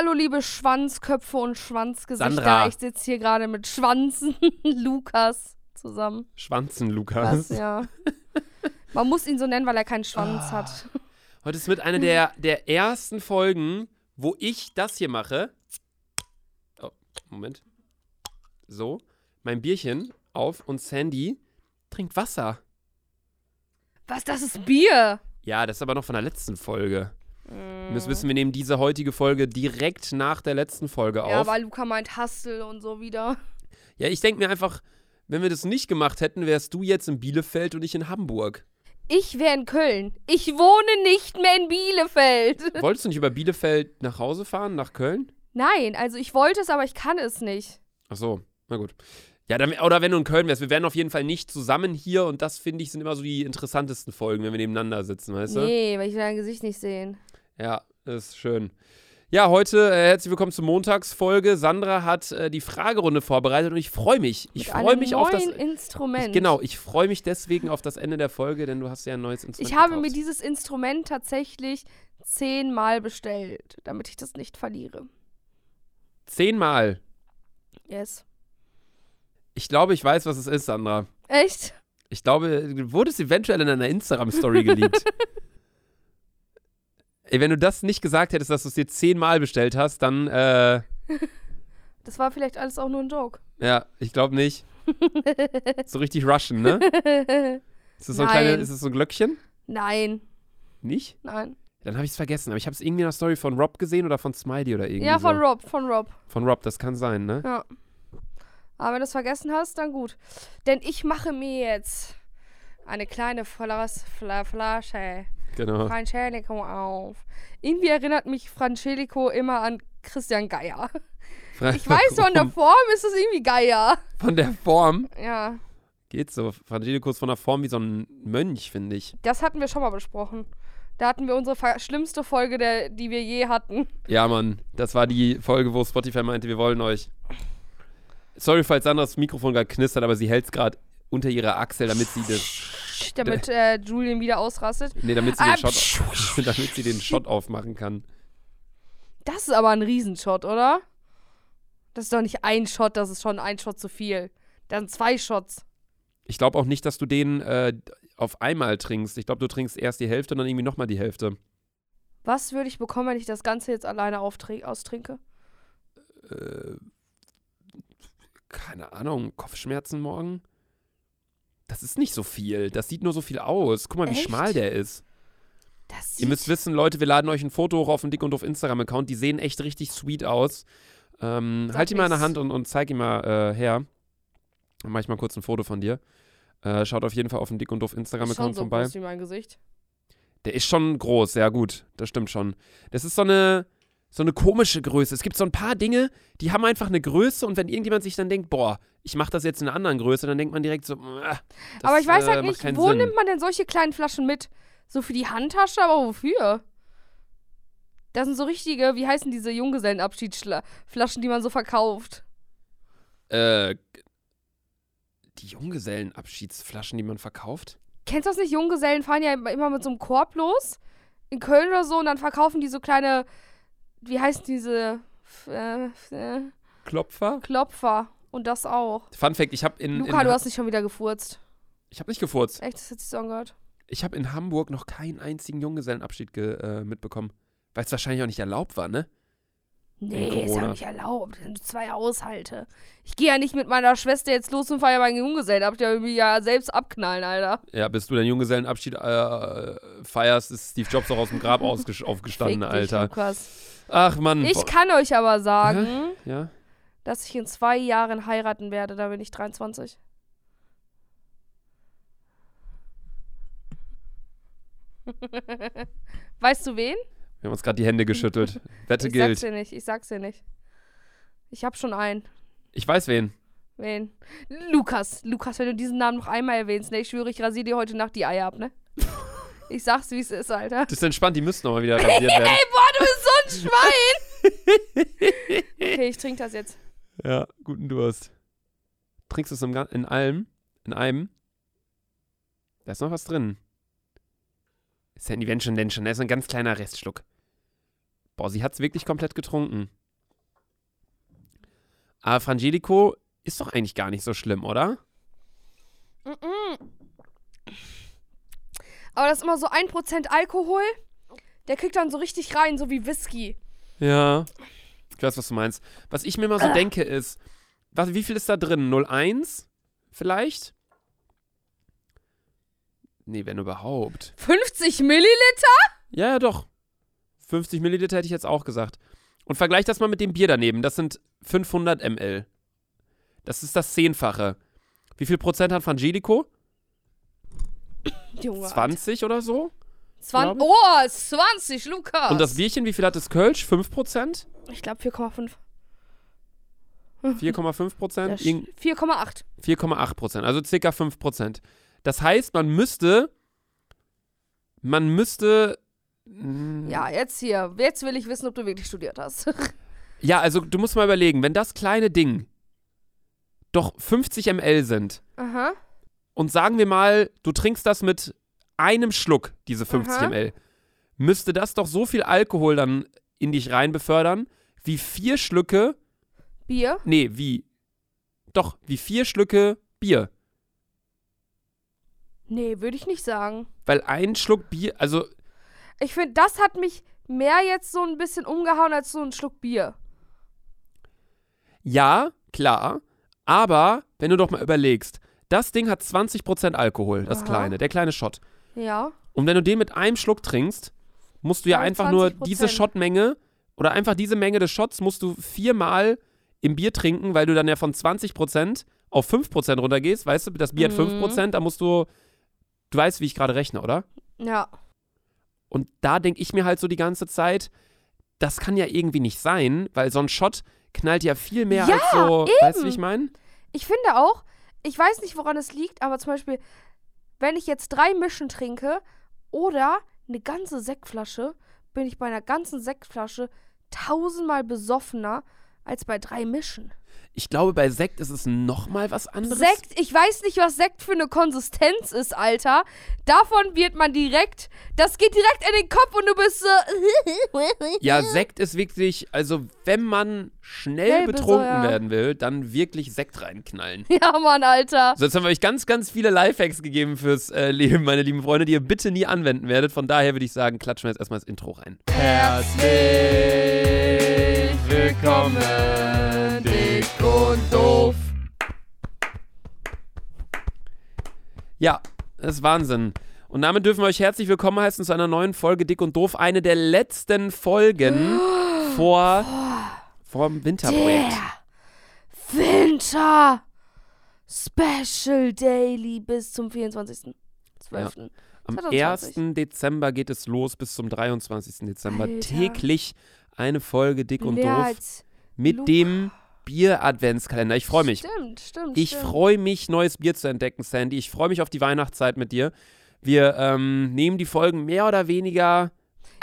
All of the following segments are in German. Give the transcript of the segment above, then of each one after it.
hallo liebe Schwanzköpfe und Schwanzgesichter. Sandra. Ich sitze hier gerade mit Schwanzen Lukas zusammen. Schwanzen, Lukas. Das, ja. Man muss ihn so nennen, weil er keinen Schwanz Ah. hat. Heute ist mit einer der, der ersten Folgen, wo ich das hier mache. Oh, Moment. So, mein Bierchen auf und Sandy trinkt Wasser. Was, das ist Bier? Ja, das ist aber noch von der letzten Folge. Ihr Mm. müsst wissen, wir nehmen diese heutige Folge direkt nach der letzten Folge Ja, auf. weil Luca meint Hustle und so wieder. Ja, ich denke mir einfach, wenn wir das nicht gemacht hätten, wärst du jetzt in Bielefeld und ich in Hamburg. Ich wäre in Köln. Ich wohne nicht mehr in Bielefeld. Wolltest du nicht über Bielefeld nach Hause fahren, nach Köln? Nein, also ich wollte es, aber ich kann es nicht. Ach so, na gut. Ja, dann, oder wenn du in Köln wärst, wir wären auf jeden Fall nicht zusammen hier und das, finde ich, sind immer so die interessantesten Folgen, wenn wir nebeneinander sitzen, weißt du? Nee, weil ich will dein Gesicht nicht sehen. Ja, ist schön. Ja, heute äh, herzlich willkommen zur Montagsfolge. Sandra hat äh, die Fragerunde vorbereitet und ich freue mich. Ich freue mich auf das. Instrument. Ich, genau, ich freue mich deswegen auf das Ende der Folge, denn du hast ja ein neues Instrument Ich habe gekauft. mir dieses Instrument tatsächlich zehnmal bestellt, damit ich das nicht verliere. Zehnmal. Yes. Ich glaube, ich weiß, was es ist, Sandra. Echt? Ich glaube, wurde es eventuell in einer Instagram-Story geleakt. Ey, wenn du das nicht gesagt hättest, dass du es dir zehnmal bestellt hast, dann, äh, Das war vielleicht alles auch nur ein Joke. ja, ich glaube nicht. so richtig Russian, ne? Ist das so ein, kleine, ist das so ein Glöckchen? Nein, Nicht? nein. Dann habe ich es vergessen. Aber ich habe es irgendwie in einer Story von Rob gesehen oder von Smiley oder irgendwie Ja, von so. Rob, von Rob. Von Rob, das kann sein, ne? Ja. Aber wenn du es vergessen hast, dann gut. Denn ich mache mir jetzt eine kleine Flas Fla Flasche Genau. Francelico auf. Irgendwie erinnert mich Francelico immer an Christian Geier. Ich weiß, von der Form ist es irgendwie Geier. Von der Form Ja, geht so. Frangelico ist von der Form wie so ein Mönch, finde ich. das hatten wir schon mal besprochen. Da hatten wir unsere schlimmste Folge, der, die wir je hatten. Ja, Mann, das war die Folge, wo Spotify meinte, wir wollen euch. Sorry, falls Sandras Mikrofon gerade knistert, aber sie hält es gerade unter ihrer Achsel, damit sie das. Damit äh, Julian wieder ausrastet. Nee, damit sie, Ah, den Shot, damit sie den Shot aufmachen kann. Das ist aber ein Riesenshot, oder? Das ist doch nicht ein Shot, das ist schon ein Shot zu viel. Sind zwei Shots. Ich glaube auch nicht, dass du den äh, auf einmal trinkst. Ich glaube, du trinkst erst die Hälfte und dann irgendwie nochmal die Hälfte. Was würde ich bekommen, wenn ich das Ganze jetzt alleine austrinke? Äh, keine Ahnung, Kopfschmerzen morgen? Das ist nicht so viel. Das sieht nur so viel aus. Guck mal, wie Echt? schmal der ist. Das Ihr müsst wissen, Leute, wir laden euch ein Foto hoch auf den Dick und auf Instagram-Account. Die sehen echt richtig sweet aus. Ähm, halt ihn mal in der. Hand und, und zeig ihn mal äh, her. Dann mach ich mal kurz ein Foto von dir. Äh, schaut auf jeden Fall auf den Dick und schon Instagram-Account so vorbei. groß wie mein Gesicht. Der ist schon groß, ja gut. Das stimmt schon. Das ist so eine, so eine komische Größe. Es gibt so ein paar Dinge, die haben einfach eine Größe und wenn irgendjemand sich dann denkt, boah, ich mache das jetzt in einer anderen Größe, dann denkt man direkt so, äh, das, aber ich weiß äh, halt macht nicht, wo Sinn. nimmt man denn solche kleinen Flaschen mit? So für die Handtasche, aber wofür? Das sind so richtige, wie heißen diese Junggesellenabschiedsflaschen, die man so verkauft? Äh, die Junggesellenabschiedsflaschen, die man verkauft? Kennst du das nicht? Junggesellen fahren ja immer mit so einem Korb los. In Köln oder so. Und dann verkaufen die so kleine, wie heißen diese äh, äh, Klopfer? Klopfer. Und das auch. Fun Fact, ich habe in, Luca, in du hast nicht schon wieder gefurzt. ich habe nicht gefurzt. Echt, das hat sich so angehört. Ich habe in Hamburg noch keinen einzigen Junggesellenabschied ge, äh, mitbekommen, weil es wahrscheinlich auch nicht erlaubt war, ne? Nee, ist ja nicht erlaubt. Das sind zwei Haushalte. Ich gehe ja nicht mit meiner Schwester jetzt los und feiere meinen Junggesellen ab. Der will mich ja selbst abknallen, Alter. Ja, bis du deinen Junggesellenabschied äh, feierst, ist Steve Jobs auch aus dem Grab aufgestanden, Fick dich, Alter. Lukas. Ach Mann. Ich kann euch aber sagen, Ja? dass ich in zwei Jahren heiraten werde. Da bin ich 23. weißt du wen? Wir haben uns gerade die Hände geschüttelt. Wette ich sag's gilt. dir nicht. Ich sag's dir nicht. Ich hab schon einen. Ich weiß wen. Wen? Lukas. Lukas, wenn du diesen Namen noch einmal erwähnst, ne? Ich schwöre, ich rasiere dir heute Nacht die Eier ab, ne? Ich sag's, wie es ist, Alter. Das ist entspannt, die müssten nochmal wieder rasiert werden. Ey, boah, du bist so ein Schwein! okay, ich trinke das jetzt. Ja, guten Durst. Trinkst du es in allem? In einem? Da ist noch was drin. Ist ja nicht wenn schon, denn schon. Da ist ein ganz kleiner Restschluck. Boah, sie hat es wirklich komplett getrunken. Aber Frangelico ist doch eigentlich gar nicht so schlimm, oder? Aber das ist immer so 1% Alkohol. Der kriegt dann so richtig rein, so wie Whisky. Ja. Ich weiß, was du meinst. Was ich mir mal so denke ist, was, wie viel ist da drin? 0,1 vielleicht? Nee, wenn überhaupt. 50 Milliliter? Ja, ja, doch. 50 Milliliter hätte ich jetzt auch gesagt. Und vergleich das mal mit dem Bier daneben. Das sind 500 ml. Das ist das Zehnfache. Wie viel Prozent hat Frangelico? Junge. 20 oder so? 20, glaub oh, 20, Lukas. Und das Bierchen, wie viel hat das Kölsch? 5 Prozent? Ich glaube 4,5. 4,5 Ja, Prozent? sch- 4,8. 4,8 Prozent, also circa 5 Prozent. Das heißt, man müsste, man müsste, mm, Ja, jetzt hier. Jetzt will ich wissen, ob du wirklich studiert hast. ja, also du musst mal überlegen, wenn das kleine Ding doch 50 ml sind Aha. und sagen wir mal, du trinkst das mit einem Schluck, diese 50 Aha. ml, müsste das doch so viel Alkohol dann in dich rein befördern, wie vier Schlücke, Bier? nee, wie, doch, wie vier Schlücke Bier. Nee, würde ich nicht sagen. Weil ein Schluck Bier, also Ich finde, das hat mich mehr jetzt so ein bisschen umgehauen als so ein Schluck Bier. Ja, klar. Aber wenn du doch mal überlegst, das Ding hat 20% Alkohol, das Aha. kleine, der kleine Shot. Ja. Und wenn du den mit einem Schluck trinkst, musst du ja einfach nur 20%. diese Shotmenge oder einfach diese Menge des Shots musst du viermal im Bier trinken, weil du dann ja von 20% auf 5% runtergehst. Weißt du, das Bier Mhm. hat 5%, da musst du, du weißt, wie ich gerade rechne, oder? Ja. Und da denke ich mir halt so die ganze Zeit, das kann ja irgendwie nicht sein, weil so ein Shot knallt ja viel mehr Ja, als so, weißt du, wie ich meine? Ich finde auch, ich weiß nicht, woran es liegt, aber zum Beispiel, wenn ich jetzt drei Mischen trinke oder eine ganze Sektflasche, bin ich bei einer ganzen Sektflasche tausendmal besoffener als bei drei Mischen. Ich glaube, bei Sekt ist es nochmal was anderes. Sekt, ich weiß nicht, was Sekt für eine Konsistenz ist, Alter. Davon wird man direkt, das geht direkt in den Kopf und du bist so. Ja, Sekt ist wirklich, also wenn man schnell Schnell betrunken besäuert. werden will, dann wirklich Sekt reinknallen. Ja, Mann, Alter. So, jetzt haben wir euch ganz, ganz viele Lifehacks gegeben fürs äh, Leben, meine lieben Freunde, die ihr bitte nie anwenden werdet. Von daher würde ich sagen, klatschen wir jetzt erstmal das Intro rein. Herzlich willkommen, dick und doof. Ja, das ist Wahnsinn. Und damit dürfen wir euch herzlich willkommen heißen zu einer neuen Folge Dick und Doof. Eine der letzten Folgen vor, vor dem Winterprojekt. Der Winter Special Daily bis zum 24.12. Am 2020. 1. Dezember geht es los bis zum 23. Dezember. Alter. Täglich eine Folge Dick und Mehr Doof mit Luca. dem Bier-Adventskalender. Ich freue mich. Stimmt, stimmt. Ich freue mich, neues Bier zu entdecken, Sandy. Ich freue mich auf die Weihnachtszeit mit dir. Wir ähm, nehmen die Folgen mehr oder weniger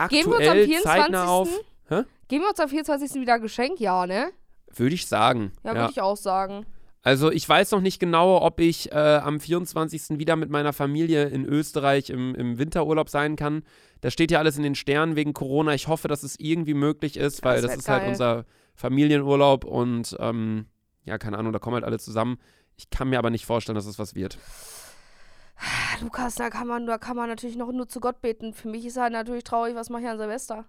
Geben wir uns am aktuell 24. zeitnah auf. Hä? Geben wir uns am 24. wieder Geschenk? Ja, ne? Würde ich sagen. Ja, Ja. würde ich auch sagen. Also ich weiß noch nicht genau, ob ich äh, am 24. wieder mit meiner Familie in Österreich im, im Winterurlaub sein kann. Das steht ja alles in den Sternen wegen Corona. Ich hoffe, dass es irgendwie möglich ist, weil Das das, ist halt geil. unser Familienurlaub und ähm, ja, keine Ahnung, da kommen halt alle zusammen. Ich kann mir aber nicht vorstellen, dass es was wird. Lukas, da kann man, da kann man natürlich noch nur zu Gott beten. Für mich ist halt natürlich traurig, was mache ich an Silvester?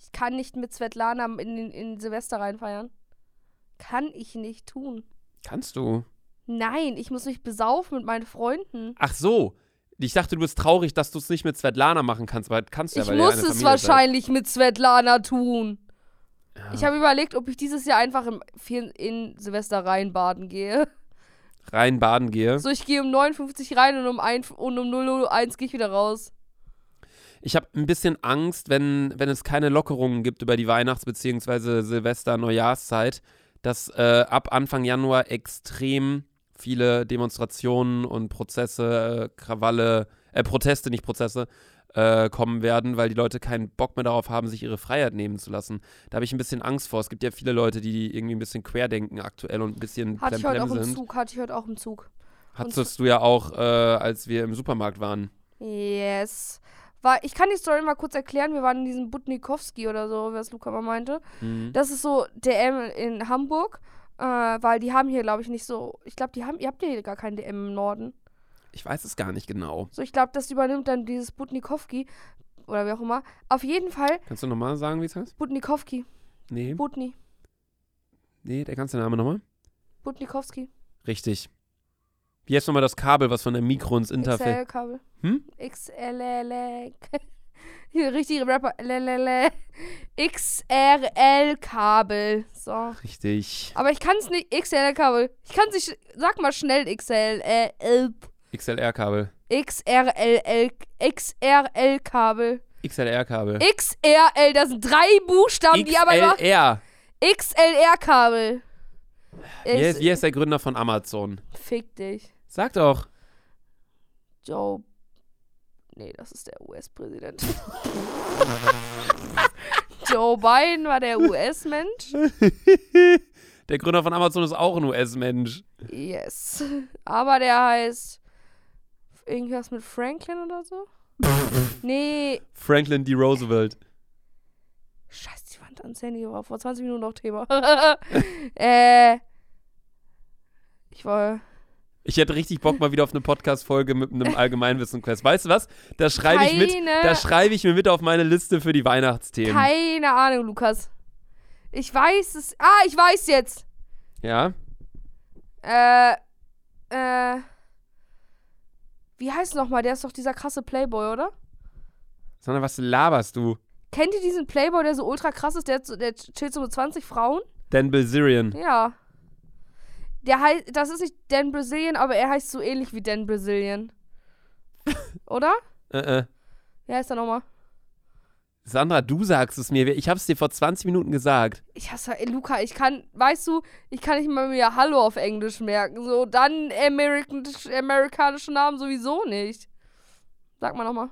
Ich kann nicht mit Svetlana in, in, Silvester reinfeiern. Kann ich nicht tun. Kannst du? Nein, ich muss mich besaufen mit meinen Freunden. Ach so. Ich dachte, du bist traurig, dass du es nicht mit Svetlana machen kannst, weil kannst du ja, ich muss es Familie seid. wahrscheinlich mit Svetlana tun. Ja. Ich habe überlegt, ob ich dieses Jahr einfach im, in Silvester reinbaden gehe. rein baden gehe. So, ich gehe um 59 rein und um, ein, und um 001 gehe ich wieder raus. Ich habe ein bisschen Angst, wenn, wenn es keine Lockerungen gibt über die Weihnachts- bzw. Silvester-Neujahrszeit, dass äh, ab Anfang Januar extrem viele Demonstrationen und Prozesse, äh, Krawalle, äh, Proteste, nicht Prozesse, äh, kommen werden, weil die Leute keinen Bock mehr darauf haben, sich ihre Freiheit nehmen zu lassen. Da habe ich ein bisschen Angst vor. Es gibt ja viele Leute, die irgendwie ein bisschen querdenken aktuell und ein bisschen Hatte ich heute auch im sind. Zug, hatte ich heute auch im Zug. Hattest du ja auch, äh, als wir im Supermarkt waren. Yes. Weil, ich kann die Story mal kurz erklären. Wir waren in diesem Butnikowski oder so, was Luca mal meinte. Mhm. Das ist so DM in Hamburg. Äh, weil die haben hier, glaube ich, nicht so. Ich glaube, die haben. Ihr habt hier gar kein DM im Norden. Ich weiß es gar nicht genau. So, ich glaube, das übernimmt dann dieses Butnikowski. Oder wie auch immer. Auf jeden Fall, Kannst du nochmal sagen, wie es heißt? Butnikowski. Nee. Butni. Nee, der ganze Name nochmal? Butnikowski. Richtig. Wie heißt nochmal das Kabel, was von der Mikro ins Interface. XL-Kabel. Hm? XLL. Hier, richtige Rapper. LLL. XRL-Kabel. So. Richtig. Aber ich kann es nicht. XRL-Kabel. Ich kann es nicht. Sag mal schnell XLL. XLR-Kabel. XRL. XRL-Kabel. XLR-Kabel. XRL. Das sind drei Buchstaben, die aber immer. XLR. XLR-Kabel. Wie heißt, wie heißt der Gründer von Amazon? Fick dich. Sag doch. Joe. Nee, das ist der US-Präsident. Joe Biden war der US-Mensch. der Gründer von Amazon ist auch ein US-Mensch. Yes. Aber der heißt irgendwas mit Franklin oder so? nee. Franklin D. Roosevelt. Scheiße, die Wand ans Handy war vor 20 Minuten noch Thema. äh. Ich war. Ich hätte richtig Bock mal wieder auf eine Podcast-Folge mit einem Allgemeinwissen-Quest. Weißt du was? Da schreibe ich mit. Da schreibe ich mir mit auf meine Liste für die Weihnachtsthemen. Keine Ahnung, Lukas. Ich weiß es. Ah, ich weiß jetzt. Ja? Äh. Äh. Wie heißt nochmal? Der ist doch dieser krasse Playboy, oder? Sondern was laberst du? Kennt ihr diesen Playboy, der so ultra krass ist? Der, der chillt so mit 20 Frauen? Dan Bilzerian. Ja. Der heißt, das ist nicht Dan Brazilian, aber er heißt so ähnlich wie Dan Brazilian. Oder? Äh, äh. Wie heißt er nochmal? Sandra, du sagst es mir. Ich hab's dir vor 20 Minuten gesagt. Ich hasse, ey, Luca, ich kann, weißt du, ich kann nicht mal mir Hallo auf Englisch merken. So, dann American, amerikanische Namen sowieso nicht. Sag mal nochmal.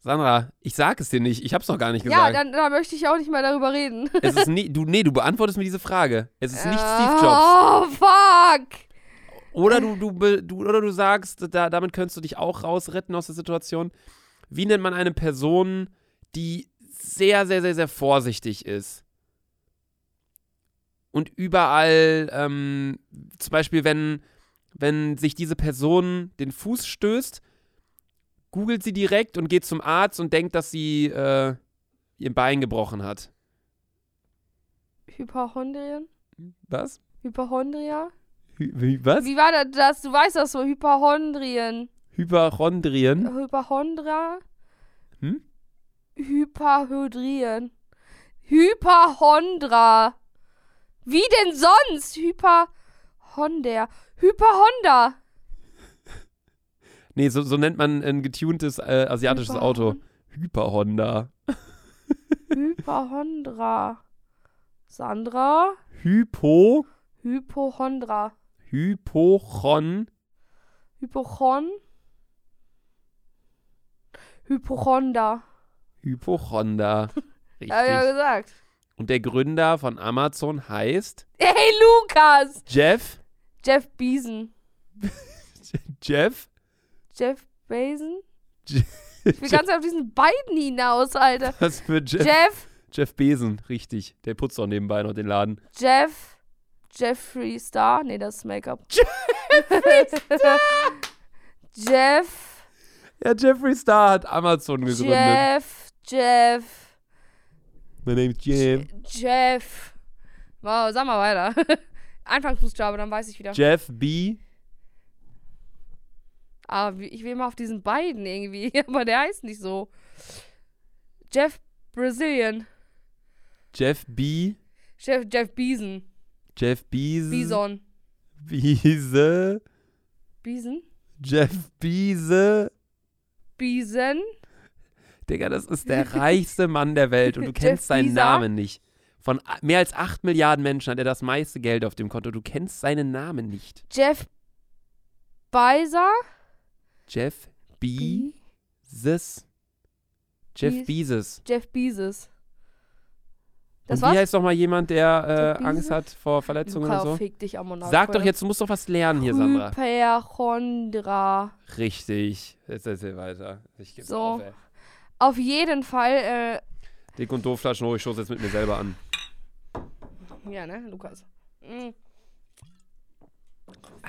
Sandra, ich sag es dir nicht. Ich hab's noch gar nicht Ja, gesagt. dann, dann möchte ich auch nicht mehr darüber reden. es ist nie, du, nee, du beantwortest mir diese Frage. Es ist nicht Steve Jobs. Oh, fuck. Oder du, du, du, oder du sagst, da, damit könntest du dich auch rausretten aus der Situation. Wie nennt man eine Person, die sehr, sehr, sehr, sehr vorsichtig ist? Und überall, ähm, zum Beispiel, wenn, wenn sich diese Person den Fuß stößt, googelt sie direkt und geht zum Arzt und denkt, dass sie äh, ihr Bein gebrochen hat. Hyperchondrien? Was? Hyperchondria? Hy wie, was? Wie war das? Du weißt das so, Hyperchondrien. Hyperchondrien. Hyperchondra? Hm? Hyperhydrien. Hyperhondra. Wie denn sonst? Hyperhonder. Hyperhonda. Nee, so, so nennt man ein getuntes äh, asiatisches Auto. Hyper-Honda. Hyperhondra. Sandra. Hypo, Hypochondra. Hypochon, Hypochon. Hypochonda. Hypochonda. Richtig. Hab ich ja gesagt. Und der Gründer von Amazon heißt Hey, Lukas! Jeff. Jeff Beeson. Jeff? Jeff Bezos? Je- Ich will ganz auf diesen beiden hinaus, Alter. Was für Jeff? Jeff, Jeff Besen, richtig. Der putzt auch nebenbei noch den Laden. Jeff, Jeffrey Star. Nee, das ist Make-up. Jeffrey Star! Jeff, Ja, Jeffrey Star hat Amazon gegründet. Jeff, Jeff, My name is Jeff. Jeff. Wow, sag mal weiter. Anfangsbuchstabe, dann weiß ich wieder. Jeff B. Ah, ich will mal auf diesen beiden irgendwie, aber der heißt nicht so. Jeff Brazilian. Jeff B. Jeff, Jeff Beeson. Jeff Bees. Bison. Biese. Bison? Jeff Biese. Bison? Digga, das ist der reichste Mann der Welt und du kennst seinen? Namen nicht. Von mehr als 8 Milliarden Menschen hat er das meiste Geld auf dem Konto. Du kennst seinen Namen nicht. Jeff Beiser? Jeff Be- Bezos. Jeff Be- Bezos. Jeff Bezos. Das und war's? wie heißt doch mal jemand, der äh? Angst hat vor Verletzungen Luca, und so? fick dich am Monat. Sag doch jetzt, du musst doch was lernen hier, Sandra. Hyperchondra. Richtig. Jetzt erzähl weiter. Ich geb's So. auf, ey. Auf jeden Fall, äh, Dick und doof Flaschen hoch, ich stoße jetzt mit mir selber an. Ja, ne, Lukas. Mm.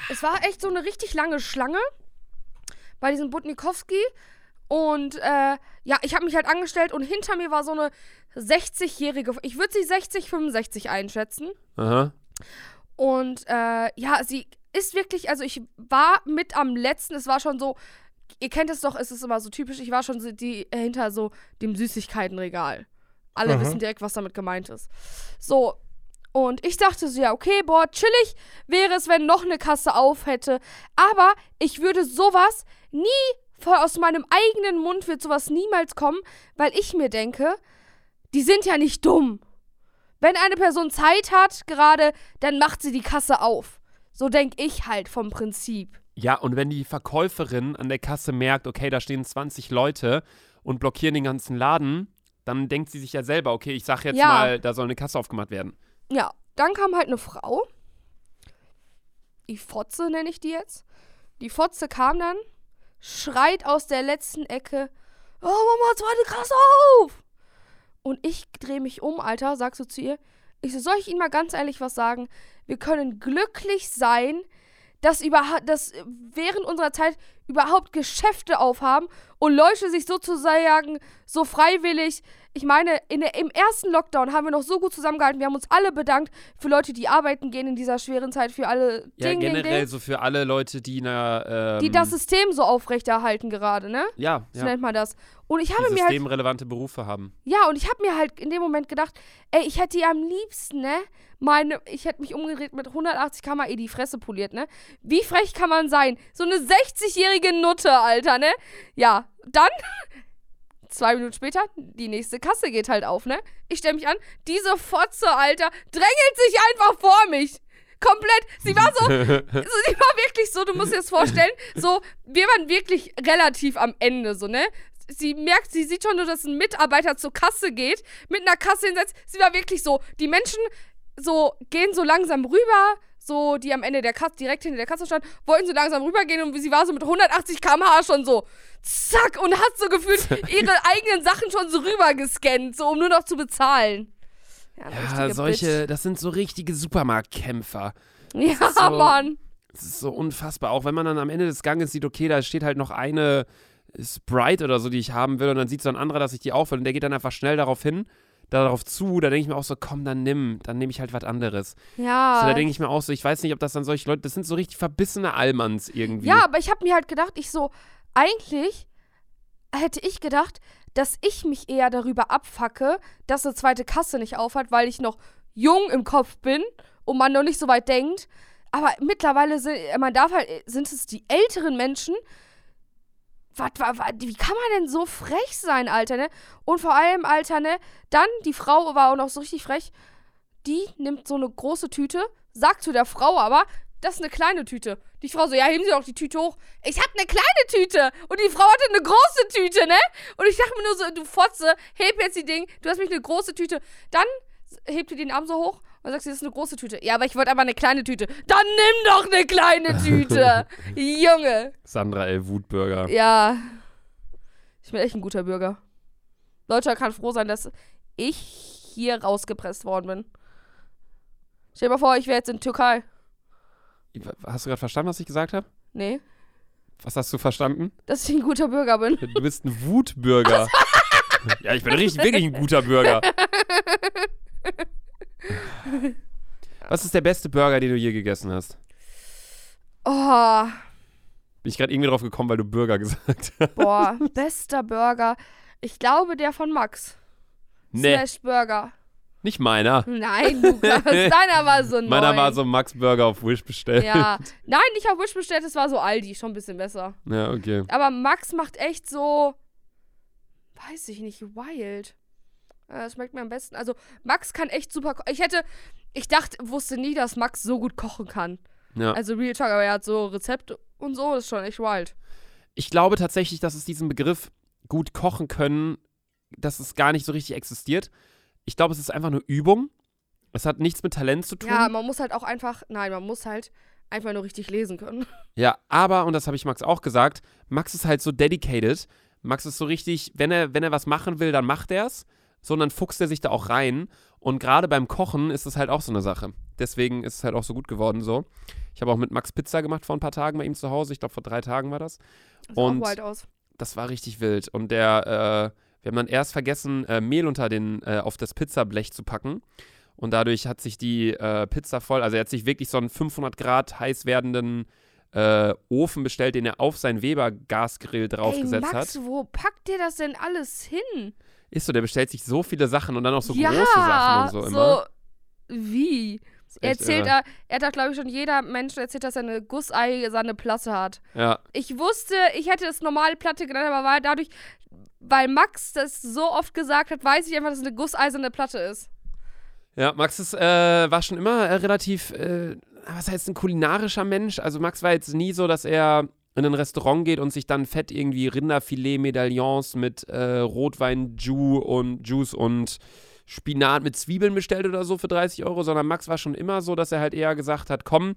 Es war echt so eine richtig lange Schlange bei diesem Butnikowski. Und äh, ja, ich habe mich halt angestellt und hinter mir war so eine 60-jährige, ich würde sie 60, 65 einschätzen. Aha. Und äh, ja, sie ist wirklich, also ich war mit am letzten, es war schon so, ihr kennt es doch, es ist immer so typisch, ich war schon so die, äh, hinter so dem Süßigkeitenregal. Alle Aha. wissen direkt, was damit gemeint ist. So, und ich dachte so, ja, okay, boah, chillig wäre es, wenn noch eine Kasse auf hätte. Aber ich würde sowas nie aus meinem eigenen Mund wird sowas niemals kommen, weil ich mir denke, die sind ja nicht dumm. Wenn eine Person Zeit hat gerade, dann macht sie die Kasse auf. So denke ich halt vom Prinzip. Ja, und wenn die Verkäuferin an der Kasse merkt, okay, da stehen 20 Leute und blockieren den ganzen Laden, dann denkt sie sich ja selber, okay, ich sag jetzt Ja. mal, da soll eine Kasse aufgemacht werden. Ja, dann kam halt eine Frau. Die Fotze nenne ich die jetzt. Die Fotze kam dann, schreit aus der letzten Ecke: Oh, Mama, zweite Kasse auf! Und ich drehe mich um, Alter, sagst du zu ihr. Ich so, soll ich Ihnen mal ganz ehrlich was sagen? Wir können glücklich sein, dass, dass während unserer Zeit überhaupt Geschäfte aufhaben und Leute sich sozusagen so freiwillig. Ich meine, in der, im ersten Lockdown haben wir noch so gut zusammengehalten. Wir haben uns alle bedankt für Leute, die arbeiten gehen in dieser schweren Zeit, für alle Ja, Ding, generell Ding, so für alle Leute, die na, ähm, die das System so aufrechterhalten gerade, ne? ja, So ja, nennt man das. Und ich die habe mir halt systemrelevante Berufe haben. Ja, und ich habe mir halt in dem Moment gedacht, ey, ich hätte ihr am liebsten, ne? Meine, ich hätte mich umgedreht mit 180 km eh die Fresse poliert, ne? Wie frech kann man sein? So eine 60-jährige Nutte, Alter, ne? Ja, dann, zwei Minuten später, die nächste Kasse geht halt auf, ne? Ich stelle mich an, diese Fotze, Alter, drängelt sich einfach vor mich. Komplett. Sie war so, die war wirklich so, du musst dir das vorstellen, so, wir waren wirklich relativ am Ende, so, ne? Sie merkt, sie sieht schon nur, dass ein Mitarbeiter zur Kasse geht, mit einer Kasse hinsetzt. Sie war wirklich so, die Menschen so gehen so langsam rüber, so, die am Ende der Kasse, direkt hinter der Kasse stand, wollten so langsam rübergehen und sie war so mit 180 km/h schon so, zack, und hat so gefühlt ihre eigenen Sachen schon so rüber gescannt, so, um nur noch zu bezahlen. Ja, Ja, solche, das sind so richtige Supermarktkämpfer. Bitch. Ja, so- Mann. Das ist so unfassbar. Auch wenn man dann am Ende des Ganges sieht, okay, da steht halt noch eine Sprite oder so, die ich haben will, und dann sieht so ein anderer, dass ich die auch will, und der geht dann einfach schnell darauf hin, darauf zu, da denke ich mir auch so, komm, dann nimm, dann nehme ich halt was anderes. Ja. So, da denke ich mir auch so, ich weiß nicht, ob das dann solche Leute, das sind so richtig verbissene Allmanns irgendwie. Ja, aber ich habe mir halt gedacht, ich so, eigentlich hätte ich gedacht, dass ich mich eher darüber abfacke, dass eine zweite Kasse nicht aufhat, weil ich noch jung im Kopf bin und man noch nicht so weit denkt. Aber mittlerweile sind, man darf halt, sind es die älteren Menschen. Was, wa- wa- wie kann man denn so frech sein, Alter, ne? Und vor allem, Alter, ne? Dann, die Frau war auch noch so richtig frech. Die nimmt so eine große Tüte, sagt zu der Frau aber, das ist eine kleine Tüte. Die Frau so, ja, heben Sie doch die Tüte hoch. Ich hab eine kleine Tüte. Und die Frau hatte eine große Tüte, ne? Und ich dachte mir nur so, du Fotze, heb jetzt die Ding. Du hast mich eine große Tüte. Dann hebt sie den Arm so hoch und sagt, sie, das ist eine große Tüte. Ja, aber ich wollte aber eine kleine Tüte. Dann nimm doch eine kleine Tüte. Junge. Sandra L. Wutbürger. Ja. Ich bin echt ein guter Bürger. Deutschland kann froh sein, dass ich hier rausgepresst worden bin. Stell dir mal vor, ich wäre jetzt in Türkei. Hast du gerade verstanden, was ich gesagt habe? Nee, Was hast du verstanden? dass ich ein guter Bürger bin. Du bist ein Wutbürger. ja, ich bin richtig, wirklich ein guter Bürger. Was ist der beste Burger, den du je gegessen hast? Oh, Bin ich gerade irgendwie drauf gekommen, weil du Burger gesagt hast. boah, bester Burger. Ich glaube, der von Max. Nee, Slash Burger. nicht meiner. Nein, Lukas, deiner war so neu. Meiner war so Max Burger auf Wish bestellt. Ja. Nein, nicht auf Wish bestellt, es war so Aldi, schon ein bisschen besser. Ja, okay. Aber Max macht echt so, weiß ich nicht, wild. Äh, Das schmeckt mir am besten. Also, Max kann echt super ko- Ich hätte, ich dachte, wusste nie, dass Max so gut kochen kann. Ja. Also, Real Talk, aber er hat so Rezepte und so, das ist schon echt wild. Ich glaube tatsächlich, dass es diesen Begriff gut kochen können, dass es gar nicht so richtig existiert. Ich glaube, es ist einfach nur Übung. Es hat nichts mit Talent zu tun. Ja, man muss halt auch einfach, nein, man muss halt einfach nur richtig lesen können. Ja, aber, und das habe ich Max auch gesagt, Max ist halt so dedicated. Max ist so richtig, wenn er, wenn er was machen will, dann macht er es. So, und dann fuchst er sich da auch rein. Und gerade beim Kochen ist es halt auch so eine Sache. Deswegen ist es halt auch so gut geworden so. Ich habe auch mit Max Pizza gemacht vor ein paar Tagen bei ihm zu Hause. Ich glaube, vor drei Tagen war das. Das Und- sieht auch wild aus. Das war richtig wild. Und der, äh, wir haben dann erst vergessen, äh, Mehl unter den, äh, auf das Pizzablech zu packen. Und dadurch hat sich die äh, Pizza voll, also er hat sich wirklich so einen 500 Grad heiß werdenden äh, Ofen bestellt, den er auf seinen Weber-Gasgrill Ey, draufgesetzt Max, hat. wo packt ihr das denn alles hin? Ist so, der bestellt sich so viele Sachen und dann auch so ja, große Sachen und so immer. wie? Ist Er erzählt, er, er hat doch, glaube ich, schon jeder Mensch erzählt, dass er eine Gussei-Sanne Platte hat. Ja, Ich wusste, ich hätte es normale Platte genannt, aber war dadurch, weil Max das so oft gesagt hat, weiß ich einfach, dass es eine gusseiserne Platte ist. Ja, Max ist, äh, war schon immer äh, relativ, äh, was heißt ein kulinarischer Mensch? Also Max war jetzt nie so, dass er in ein Restaurant geht und sich dann fett irgendwie Rinderfilet-Medaillons mit äh, Rotwein, Ju und Juice und Spinat mit Zwiebeln bestellt oder so für 30 Euro, sondern Max war schon immer so, dass er halt eher gesagt hat, komm,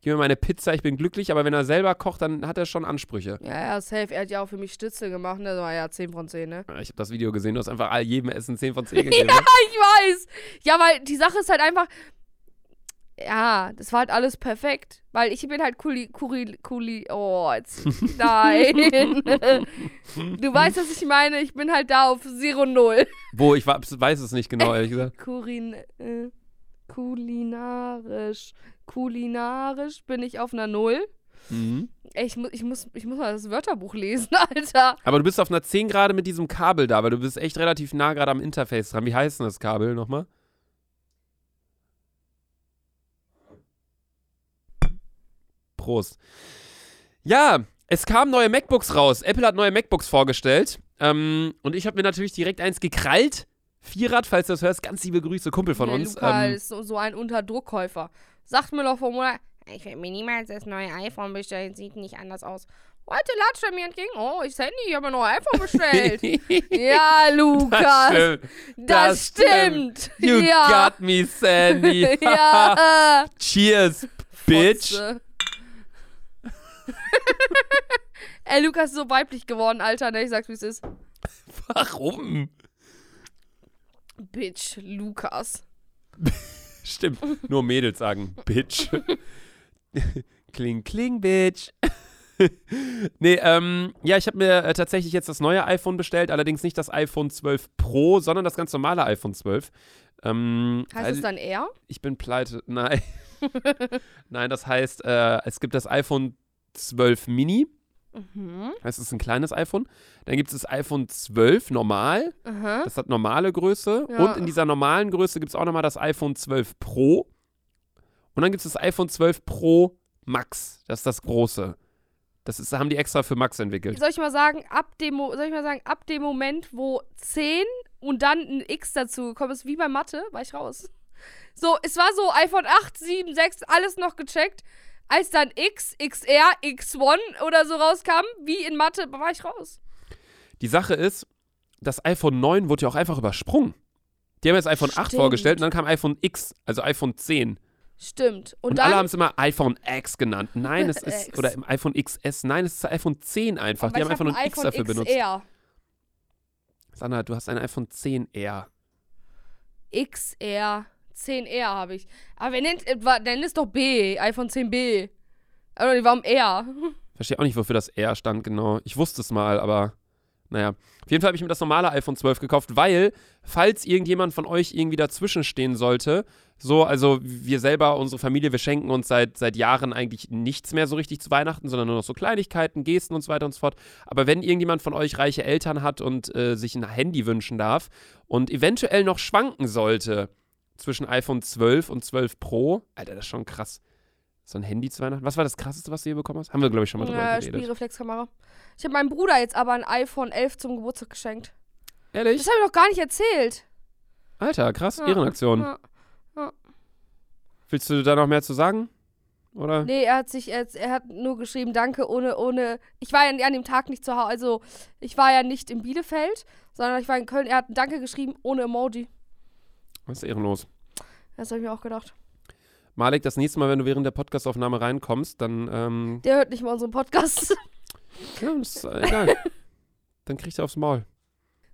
gib mir meine Pizza, ich bin glücklich, aber wenn er selber kocht, dann hat er schon Ansprüche. Ja, ja, safe. Er hat ja auch für mich Stütze gemacht, ne? War ja 10 von 10, ne? Ich habe das Video gesehen, du hast einfach all jedem Essen 10 von 10 gegeben. ne? Ich weiß. Ja, weil die Sache ist halt einfach. Ja, das war halt alles perfekt. Weil ich bin halt Kuli. Kuli. Kuli oh, jetzt. Nein. du weißt, was ich meine. Ich bin halt da auf Zero Null. Wo, ich weiß es nicht genau, ehrlich gesagt. Kurin. Äh, kulinarisch. Kulinarisch bin ich auf einer Null. Mhm. Ey, ich, mu ich, muss, ich muss mal das Wörterbuch lesen, Alter. Aber du bist auf einer 10 gerade mit diesem Kabel da, weil du bist echt relativ nah gerade am Interface dran. Wie heißt denn das Kabel nochmal? Prost. Ja, es kamen neue MacBooks raus. Apple hat neue MacBooks vorgestellt. Ähm, und ich habe mir natürlich direkt eins gekrallt. Vierrad, falls du das hörst, ganz liebe Grüße, Kumpel von Der uns. Luca Ähm, ist so, so ein Unterdruckkäufer. Sagt mir doch vor Monat, ich werde mir niemals das neue iPhone bestellen, sieht nicht anders aus. Heute latscht er mir entgegen, oh, ich Handy, ich habe ein neues iPhone bestellt. ja, Lukas, stimmt. das, stimmt. You ja. got me, Sandy. ja. Cheers, bitch. Fotze. Ey, Lukas ist so weiblich geworden, Alter, ne? Ich sag's, wie es ist. Warum? Bitch, Lukas. Stimmt, nur Mädels sagen Bitch. kling, kling, Bitch. nee, ähm, ja, ich habe mir äh, tatsächlich jetzt das neue iPhone bestellt, allerdings nicht das iPhone 12 Pro, sondern das ganz normale iPhone 12. Ähm, Heißt weil es dann er? ich bin pleite. Nein. Nein, das heißt, äh, es gibt das iPhone 12 Mini. Mhm. Das ist ein kleines iPhone. Dann gibt es das iPhone 12 normal. Aha. Das hat normale Größe. Ja. Und in dieser normalen Größe gibt es auch nochmal das iPhone 12 Pro. Und dann gibt es das iPhone 12 Pro Max. Das ist das große. Das ist, haben die extra für Max entwickelt. Soll ich mal sagen, ab dem, soll ich mal sagen, ab dem Moment, wo 10 und dann ein X dazu gekommen ist, wie bei Mathe, war ich raus. So, es war so iPhone 8, 7, 6, alles noch gecheckt. Als dann X, XR, X1 oder so rauskam, wie in Mathe, war ich raus. Die Sache ist, das iPhone 9 wurde ja auch einfach übersprungen. Die haben jetzt iPhone 8 Stimmt. vorgestellt und dann kam iPhone X, also iPhone 10. Stimmt. Und, Und, alle haben es immer iPhone X genannt. Nein, es ist, X. oder im iPhone XS. Nein, es ist iPhone 10 einfach. aber Die haben einfach nur ein X dafür benutzt. XR. Sandra, du hast ein iPhone 10R. XR. 10R habe ich. Aber wer nennt, äh, nennt es doch B, iPhone 10B. Aber die warum R? Verstehe auch nicht, wofür das R stand genau. Ich wusste es mal, aber naja. Auf jeden Fall habe ich mir das normale iPhone 12 gekauft, weil, falls irgendjemand von euch irgendwie dazwischen stehen sollte, so, also wir selber, unsere Familie, wir schenken uns seit, seit Jahren eigentlich nichts mehr so richtig zu Weihnachten, sondern nur noch so Kleinigkeiten, Gesten und so weiter und so fort. Aber wenn irgendjemand von euch reiche Eltern hat und äh, sich ein Handy wünschen darf und eventuell noch schwanken sollte zwischen iPhone 12 und 12 Pro, Alter, das ist schon krass. So ein Handy zu Weihnachten. Was war das krasseste, was du hier bekommen hast? Haben wir, glaube ich, schon mal drüber Ja, geredet. Spielreflexkamera. Ich habe meinem Bruder jetzt aber ein iPhone 11 zum Geburtstag geschenkt. Ehrlich? Das habe ich noch gar nicht erzählt. Alter, krass, Ja, Ehrenaktion. Ja. Willst du da noch mehr zu sagen? Oder? Nee, er hat sich, er, er hat nur geschrieben, danke, ohne, ohne. Ich war ja an dem Tag nicht zu Hause, also ich war ja nicht in Bielefeld, sondern ich war in Köln. Er hat ein Danke geschrieben, ohne Emoji. Das ist ehrenlos. Das habe ich mir auch gedacht. Malik, das nächste Mal, wenn du während der Podcastaufnahme reinkommst, dann, ähm, Der hört nicht mal unseren Podcast. ja, ist äh, egal. dann kriegst du aufs Maul.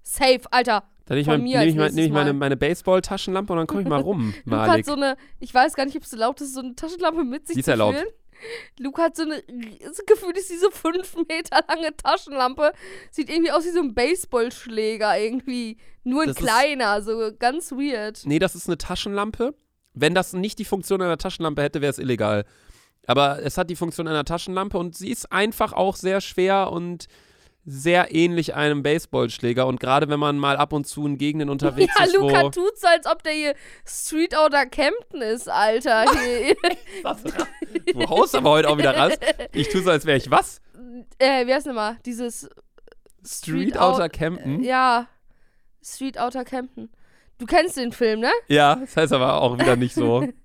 Safe, Alter. Dann nehme ich, mein, nehm ich, mein, nehm ich meine, meine Baseball-Taschenlampe und dann komme ich mal rum, Luke hat Malik. so eine, ich weiß gar nicht, ob es erlaubt ist, so eine Taschenlampe mit sich Die ist zu erlaubt. führen. Luke hat so eine, das Gefühl ist diese fünf Meter lange Taschenlampe. Sieht irgendwie aus wie so ein Baseballschläger irgendwie. Nur ein Das ist- kleiner, so ganz weird. Nee, das ist eine Taschenlampe. Wenn das nicht die Funktion einer Taschenlampe hätte, wäre es illegal. Aber es hat die Funktion einer Taschenlampe und sie ist einfach auch sehr schwer und sehr ähnlich einem Baseballschläger. Und gerade wenn man mal ab und zu in Gegenden unterwegs Ja, ist, Luca wo. tut so, als ob der hier Street Outer Campton ist, Alter. Du haust aber heute auch wieder raus. Ich tue so, als wäre ich was? äh, wie heißt denn mal? Dieses Street Out- Outer Campen? Ja. Street Outer Campton. Du kennst den Film, ne? Ja, das heißt aber auch wieder nicht so.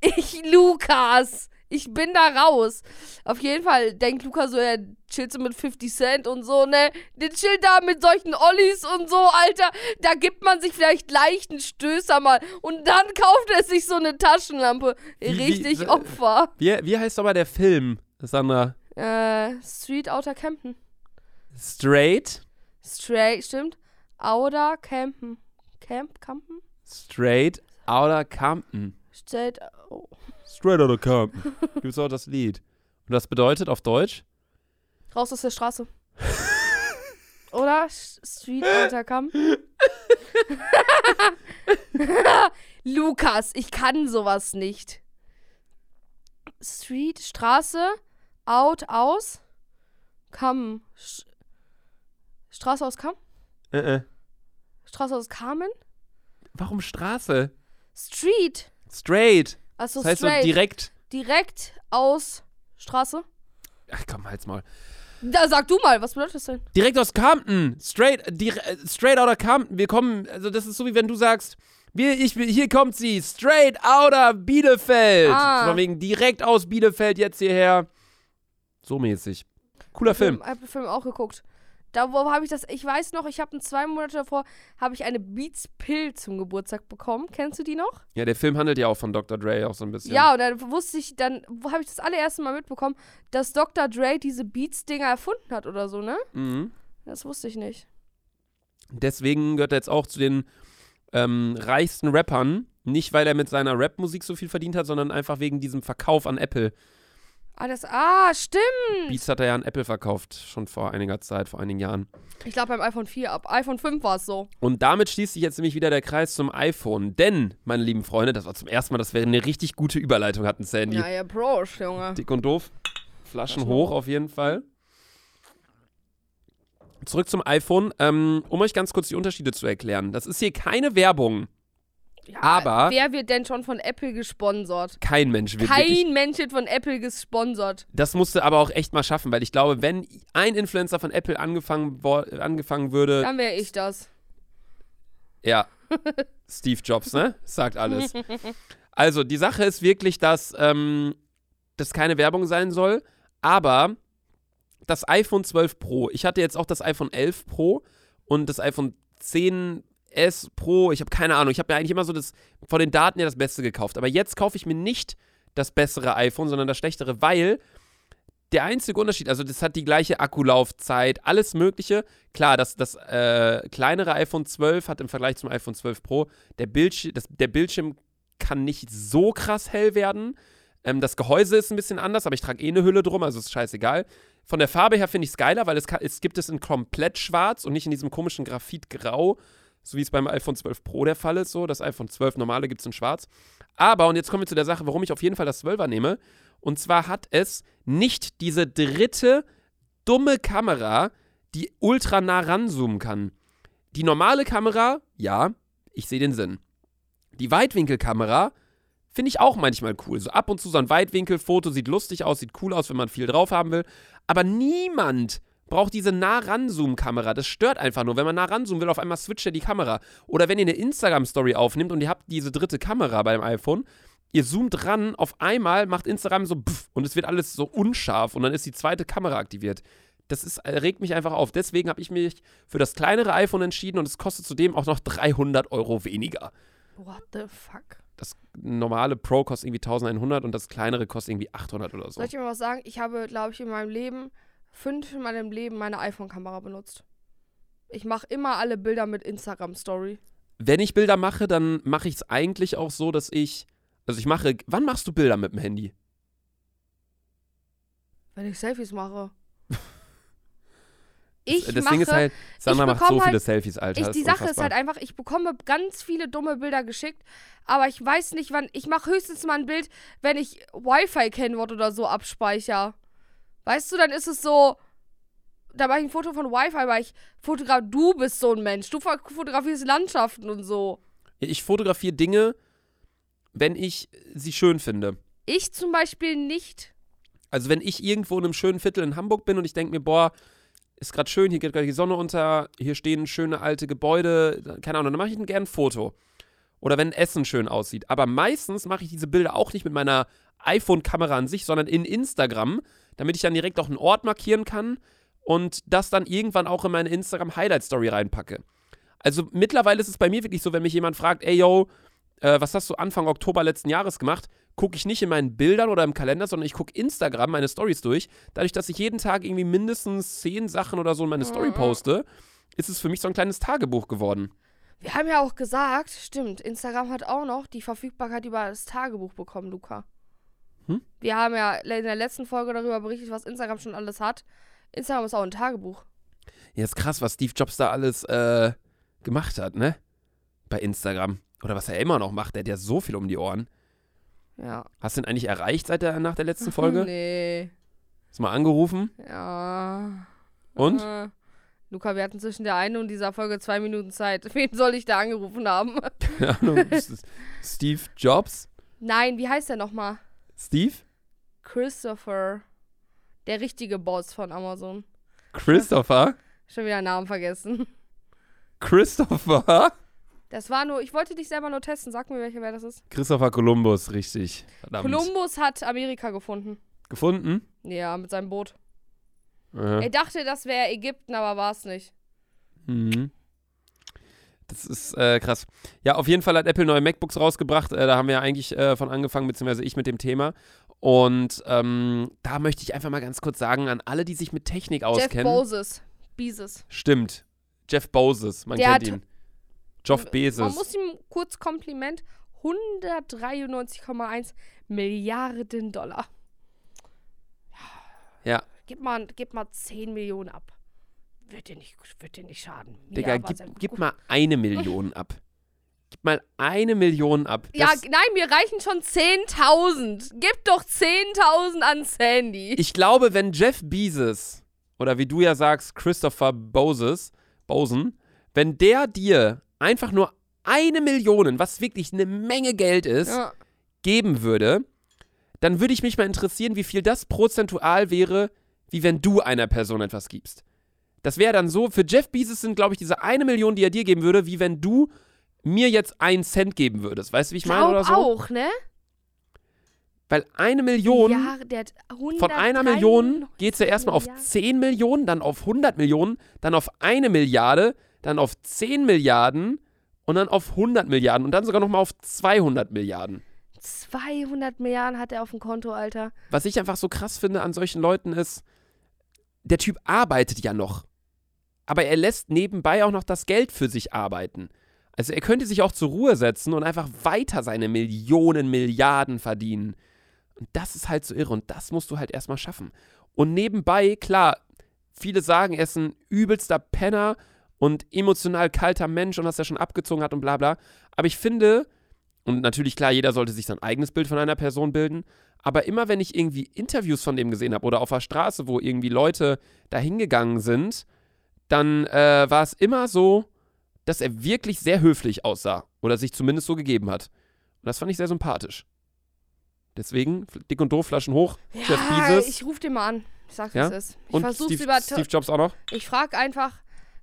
Ich, Lukas. Ich bin da raus. Auf jeden Fall denkt Luca so, er chillt so mit 50 Cent und so, ne? Der chillt da mit solchen Ollis und so, Alter. Da gibt man sich vielleicht leichten Stößer mal. Und dann kauft er sich so eine Taschenlampe. Wie- wie- Richtig äh, Opfer. Wie, wie heißt aber der Film, Sandra? Äh, Street Outer Campen. Straight? Straight, stimmt. Outer Campen. Camp, Campen? Straight Outer Compton. Straight, oh. Straight Outta Compton. Gibt's auch das Lied. Und das bedeutet auf Deutsch? Raus aus der Straße. Oder? Street Outer Campen? Lukas, ich kann sowas nicht. Street, Straße, out, aus, Kamm. Straße aus Kamm? Äh, äh. Straße aus Kamen? Warum Straße? Street. Straight. Also das heißt straight. so direkt. Direkt aus Straße? Ach komm, halt's mal. Da sag du mal, was bedeutet das denn? Direkt aus Compton. Straight, äh, straight Outer Compton. Wir kommen, also das ist so wie wenn du sagst, wir, ich, hier kommt sie, straight Outer Bielefeld. Ah. Von wegen direkt aus Bielefeld jetzt hierher. So mäßig. Cooler Film. Ich habe den Film auch geguckt. Da wo habe ich das, ich weiß noch, ich habe zwei Monate davor, habe ich eine Beats Pill zum Geburtstag bekommen. Kennst du die noch? Ja, der Film handelt ja auch von Dr. Dre auch so ein bisschen. Ja, und dann wusste ich, dann habe ich das allererste Mal mitbekommen, dass Dr. Dre diese Beats-Dinger erfunden hat oder so, ne? Mhm. Das wusste ich nicht. Deswegen gehört er jetzt auch zu den ähm, reichsten Rappern. Nicht, weil er mit seiner Rap-Musik so viel verdient hat, sondern einfach wegen diesem Verkauf an Apple. Ah, das, ah, stimmt. Beats hat er ja an Apple verkauft, schon vor einiger Zeit, vor einigen Jahren. Ich glaube beim iPhone 4, ab iPhone 5 war es so. Und damit schließt sich jetzt nämlich wieder der Kreis zum iPhone. Denn, meine lieben Freunde, das war zum ersten Mal, dass wir eine richtig gute Überleitung hatten, Sandy. Ja, ja, Prost, Junge. Dick und doof. Flaschen hoch. auf jeden Fall. Zurück zum iPhone. Ähm, um euch ganz kurz die Unterschiede zu erklären. Das ist hier keine Werbung. Ja, Aber- Wer wird denn schon von Apple gesponsert? Kein Mensch wird wirklich Kein Mensch wird von Apple gesponsert. Das musste aber auch echt mal schaffen, weil ich glaube, wenn ein Influencer von Apple angefangen, angefangen würde, Dann wäre ich das. ja, Steve Jobs, ne? Sagt alles. Also, die Sache ist wirklich, dass ähm, das keine Werbung sein soll, aber das iPhone 12 Pro, ich hatte jetzt auch das iPhone 11 Pro und das iPhone 10S Pro, ich habe keine Ahnung, ich habe ja eigentlich immer so das, von den Daten her das Beste gekauft, aber jetzt kaufe ich mir nicht das bessere iPhone, sondern das schlechtere, weil der einzige Unterschied, also das hat die gleiche Akkulaufzeit, alles Mögliche. Klar, das, das äh, kleinere iPhone 12 hat im Vergleich zum iPhone 12 Pro, der, Bildsch das, der Bildschirm kann nicht so krass hell werden. Ähm, das Gehäuse ist ein bisschen anders, aber ich trage eh eine Hülle drum, also ist scheißegal. Von der Farbe her finde ich es geiler, weil es, es gibt es in komplett schwarz und nicht in diesem komischen Graphitgrau, so wie es beim iPhone 12 Pro der Fall ist. So, das iPhone 12 normale gibt es in schwarz. Aber, und jetzt kommen wir zu der Sache, warum ich auf jeden Fall das 12er nehme. Und zwar hat es nicht diese dritte dumme Kamera, die ultra nah ranzoomen kann. Die normale Kamera, ja, ich sehe den Sinn. Die Weitwinkelkamera finde ich auch manchmal cool. So ab und zu so ein Weitwinkelfoto sieht lustig aus, sieht cool aus, wenn man viel drauf haben will. Aber niemand braucht diese nah ranzoom-Kamera. Das stört einfach nur. Wenn man nah ranzoomen will, auf einmal switcht er die Kamera. Oder wenn ihr eine Instagram-Story aufnimmt und ihr habt diese dritte Kamera beim iPhone, ihr zoomt ran, auf einmal macht Instagram so pff, und es wird alles so unscharf und dann ist die zweite Kamera aktiviert. Das ist, äh, regt mich einfach auf. Deswegen habe ich mich für das kleinere iPhone entschieden und es kostet zudem auch noch 300 Euro weniger. What the fuck? Das normale Pro kostet irgendwie 1100 und das kleinere kostet irgendwie 800 oder so. Soll ich dir mal was sagen? Ich habe, glaube ich, in meinem Leben, fünf in meinem Leben meine iPhone-Kamera benutzt. Ich mache immer alle Bilder mit Instagram-Story. Wenn ich Bilder mache, dann mache ich es eigentlich auch so, dass ich. Also ich mache. Wann machst du Bilder mit dem Handy? Wenn ich Selfies mache. Ich das mache, Ding ist halt, Sandra macht so bekomme viele halt- Selfies, Alter. ich, die ist Sache ist halt einfach, ich bekomme ganz viele dumme Bilder geschickt, aber ich weiß nicht, wann. Ich mache höchstens mal ein Bild, wenn ich Wi-Fi-Kennwort oder so abspeichere. Weißt du, dann ist es so. Da mache ich ein Foto von Wi-Fi, weil ich fotograf. Du bist so ein Mensch. Du fo- fotografierst Landschaften und so. Ich fotografiere Dinge, wenn ich sie schön finde. Ich zum Beispiel nicht. Also wenn ich irgendwo in einem schönen Viertel in Hamburg bin und ich denke mir, boah, ist gerade schön, hier geht gerade die Sonne unter, hier stehen schöne alte Gebäude, keine Ahnung, dann mache ich gerne ein Foto. Oder wenn Essen schön aussieht. Aber meistens mache ich diese Bilder auch nicht mit meiner iPhone-Kamera an sich, sondern in Instagram, damit ich dann direkt auch einen Ort markieren kann und das dann irgendwann auch in meine Instagram-Highlight-Story reinpacke. Also mittlerweile ist es bei mir wirklich so, wenn mich jemand fragt, ey yo, äh, was hast du Anfang Oktober letzten Jahres gemacht, gucke ich nicht in meinen Bildern oder im Kalender, sondern ich gucke Instagram meine Stories durch. Dadurch, dass ich jeden Tag irgendwie mindestens zehn Sachen oder so in meine Story Mhm. poste, ist es für mich so ein kleines Tagebuch geworden. Wir haben ja auch gesagt, stimmt, Instagram hat auch noch die Verfügbarkeit über das Tagebuch bekommen, Luca. Hm? Wir haben ja in der letzten Folge darüber berichtet, was Instagram schon alles hat. Instagram ist auch ein Tagebuch. Ja, ist krass, was Steve Jobs da alles äh, gemacht hat, ne? Bei Instagram. Oder was er immer noch macht, der hat ja so viel um die Ohren. Ja. Hast du ihn eigentlich erreicht seit der, nach der letzten Folge? nee. Hast du mal angerufen? Ja. Und? Äh, Luca, wir hatten zwischen der einen und dieser Folge zwei Minuten Zeit. Wen soll ich da angerufen haben? Keine Ahnung. Steve Jobs? Nein, wie heißt der nochmal? Steve? Christopher. Der richtige Boss von Amazon. Christopher? Schon wieder Namen vergessen. Christopher? Das war nur, ich wollte dich selber nur testen. Sag mir, welcher wer das ist. Christopher Columbus, richtig. Verdammt. Kolumbus hat Amerika gefunden. Gefunden? Ja, mit seinem Boot. Ja. Er dachte, das wäre Ägypten, aber war es nicht. Mhm. Das ist äh, krass. Ja, auf jeden Fall hat Apple neue MacBooks rausgebracht. Äh, da haben wir ja eigentlich äh, von angefangen, beziehungsweise ich mit dem Thema. Und ähm, da möchte ich einfach mal ganz kurz sagen, an alle, die sich mit Technik Jeff auskennen. Bezos. Bezos. Stimmt. Jeff Bezos, man Der kennt ihn. Jeff Man Bezos. muss ihm kurz Kompliment. 193,1 Milliarden Dollar. Ja. Gib mal, gib mal 10 Millionen ab. Wird dir nicht, wird dir nicht schaden. Mir Digga, gib, gib mal eine Million ab. Gib mal eine Million ab. Ja, Das, nein, mir reichen schon 10.000. Gib doch 10.000 an Sandy. ich glaube, wenn Jeff Bezos, oder wie du ja sagst, Christopher Boses, Bosen, wenn der dir einfach nur eine Million, was wirklich eine Menge Geld ist, ja. geben würde, dann würde ich mich mal interessieren, wie viel das prozentual wäre, wie wenn du einer Person etwas gibst. Das wäre dann so, für Jeff Bezos sind, glaube ich, diese eine Million, die er dir geben würde, wie wenn du mir jetzt einen Cent geben würdest. Weißt du, wie ich meine oder so? auch, ne? Weil eine Million, Ja, der hat 100 von einer Million geht es ja erstmal auf Milliarden. 10 Millionen, dann auf 100 Millionen, dann auf eine Milliarde, dann auf 10 Milliarden und dann auf 100 Milliarden und dann sogar nochmal auf 200 Milliarden. 200 Milliarden hat er auf dem Konto, Alter. was ich einfach so krass finde an solchen Leuten ist, der Typ arbeitet ja noch. Aber er lässt nebenbei auch noch das Geld für sich arbeiten. Also er könnte sich auch zur Ruhe setzen und einfach weiter seine Millionen, Milliarden verdienen. Und das ist halt so irre und das musst du halt erstmal schaffen. Und nebenbei, klar, viele sagen, er ist ein übelster Penner und emotional kalter Mensch und dass er schon abgezogen hat und bla bla. Aber ich finde, und natürlich klar, jeder sollte sich sein eigenes Bild von einer Person bilden, aber immer wenn ich irgendwie Interviews von dem gesehen habe oder auf der Straße, wo irgendwie Leute da hingegangen sind, dann äh, war es immer so, dass er wirklich sehr höflich aussah oder sich zumindest so gegeben hat. Und das fand ich sehr sympathisch. Deswegen, dick und doof, Flaschen hoch, Ja, Bezos ich ruf den mal an. Ich sag's, Ja? es ist. Ich und versuch's Steve, über. Steve Jobs auch noch. Ich frag einfach.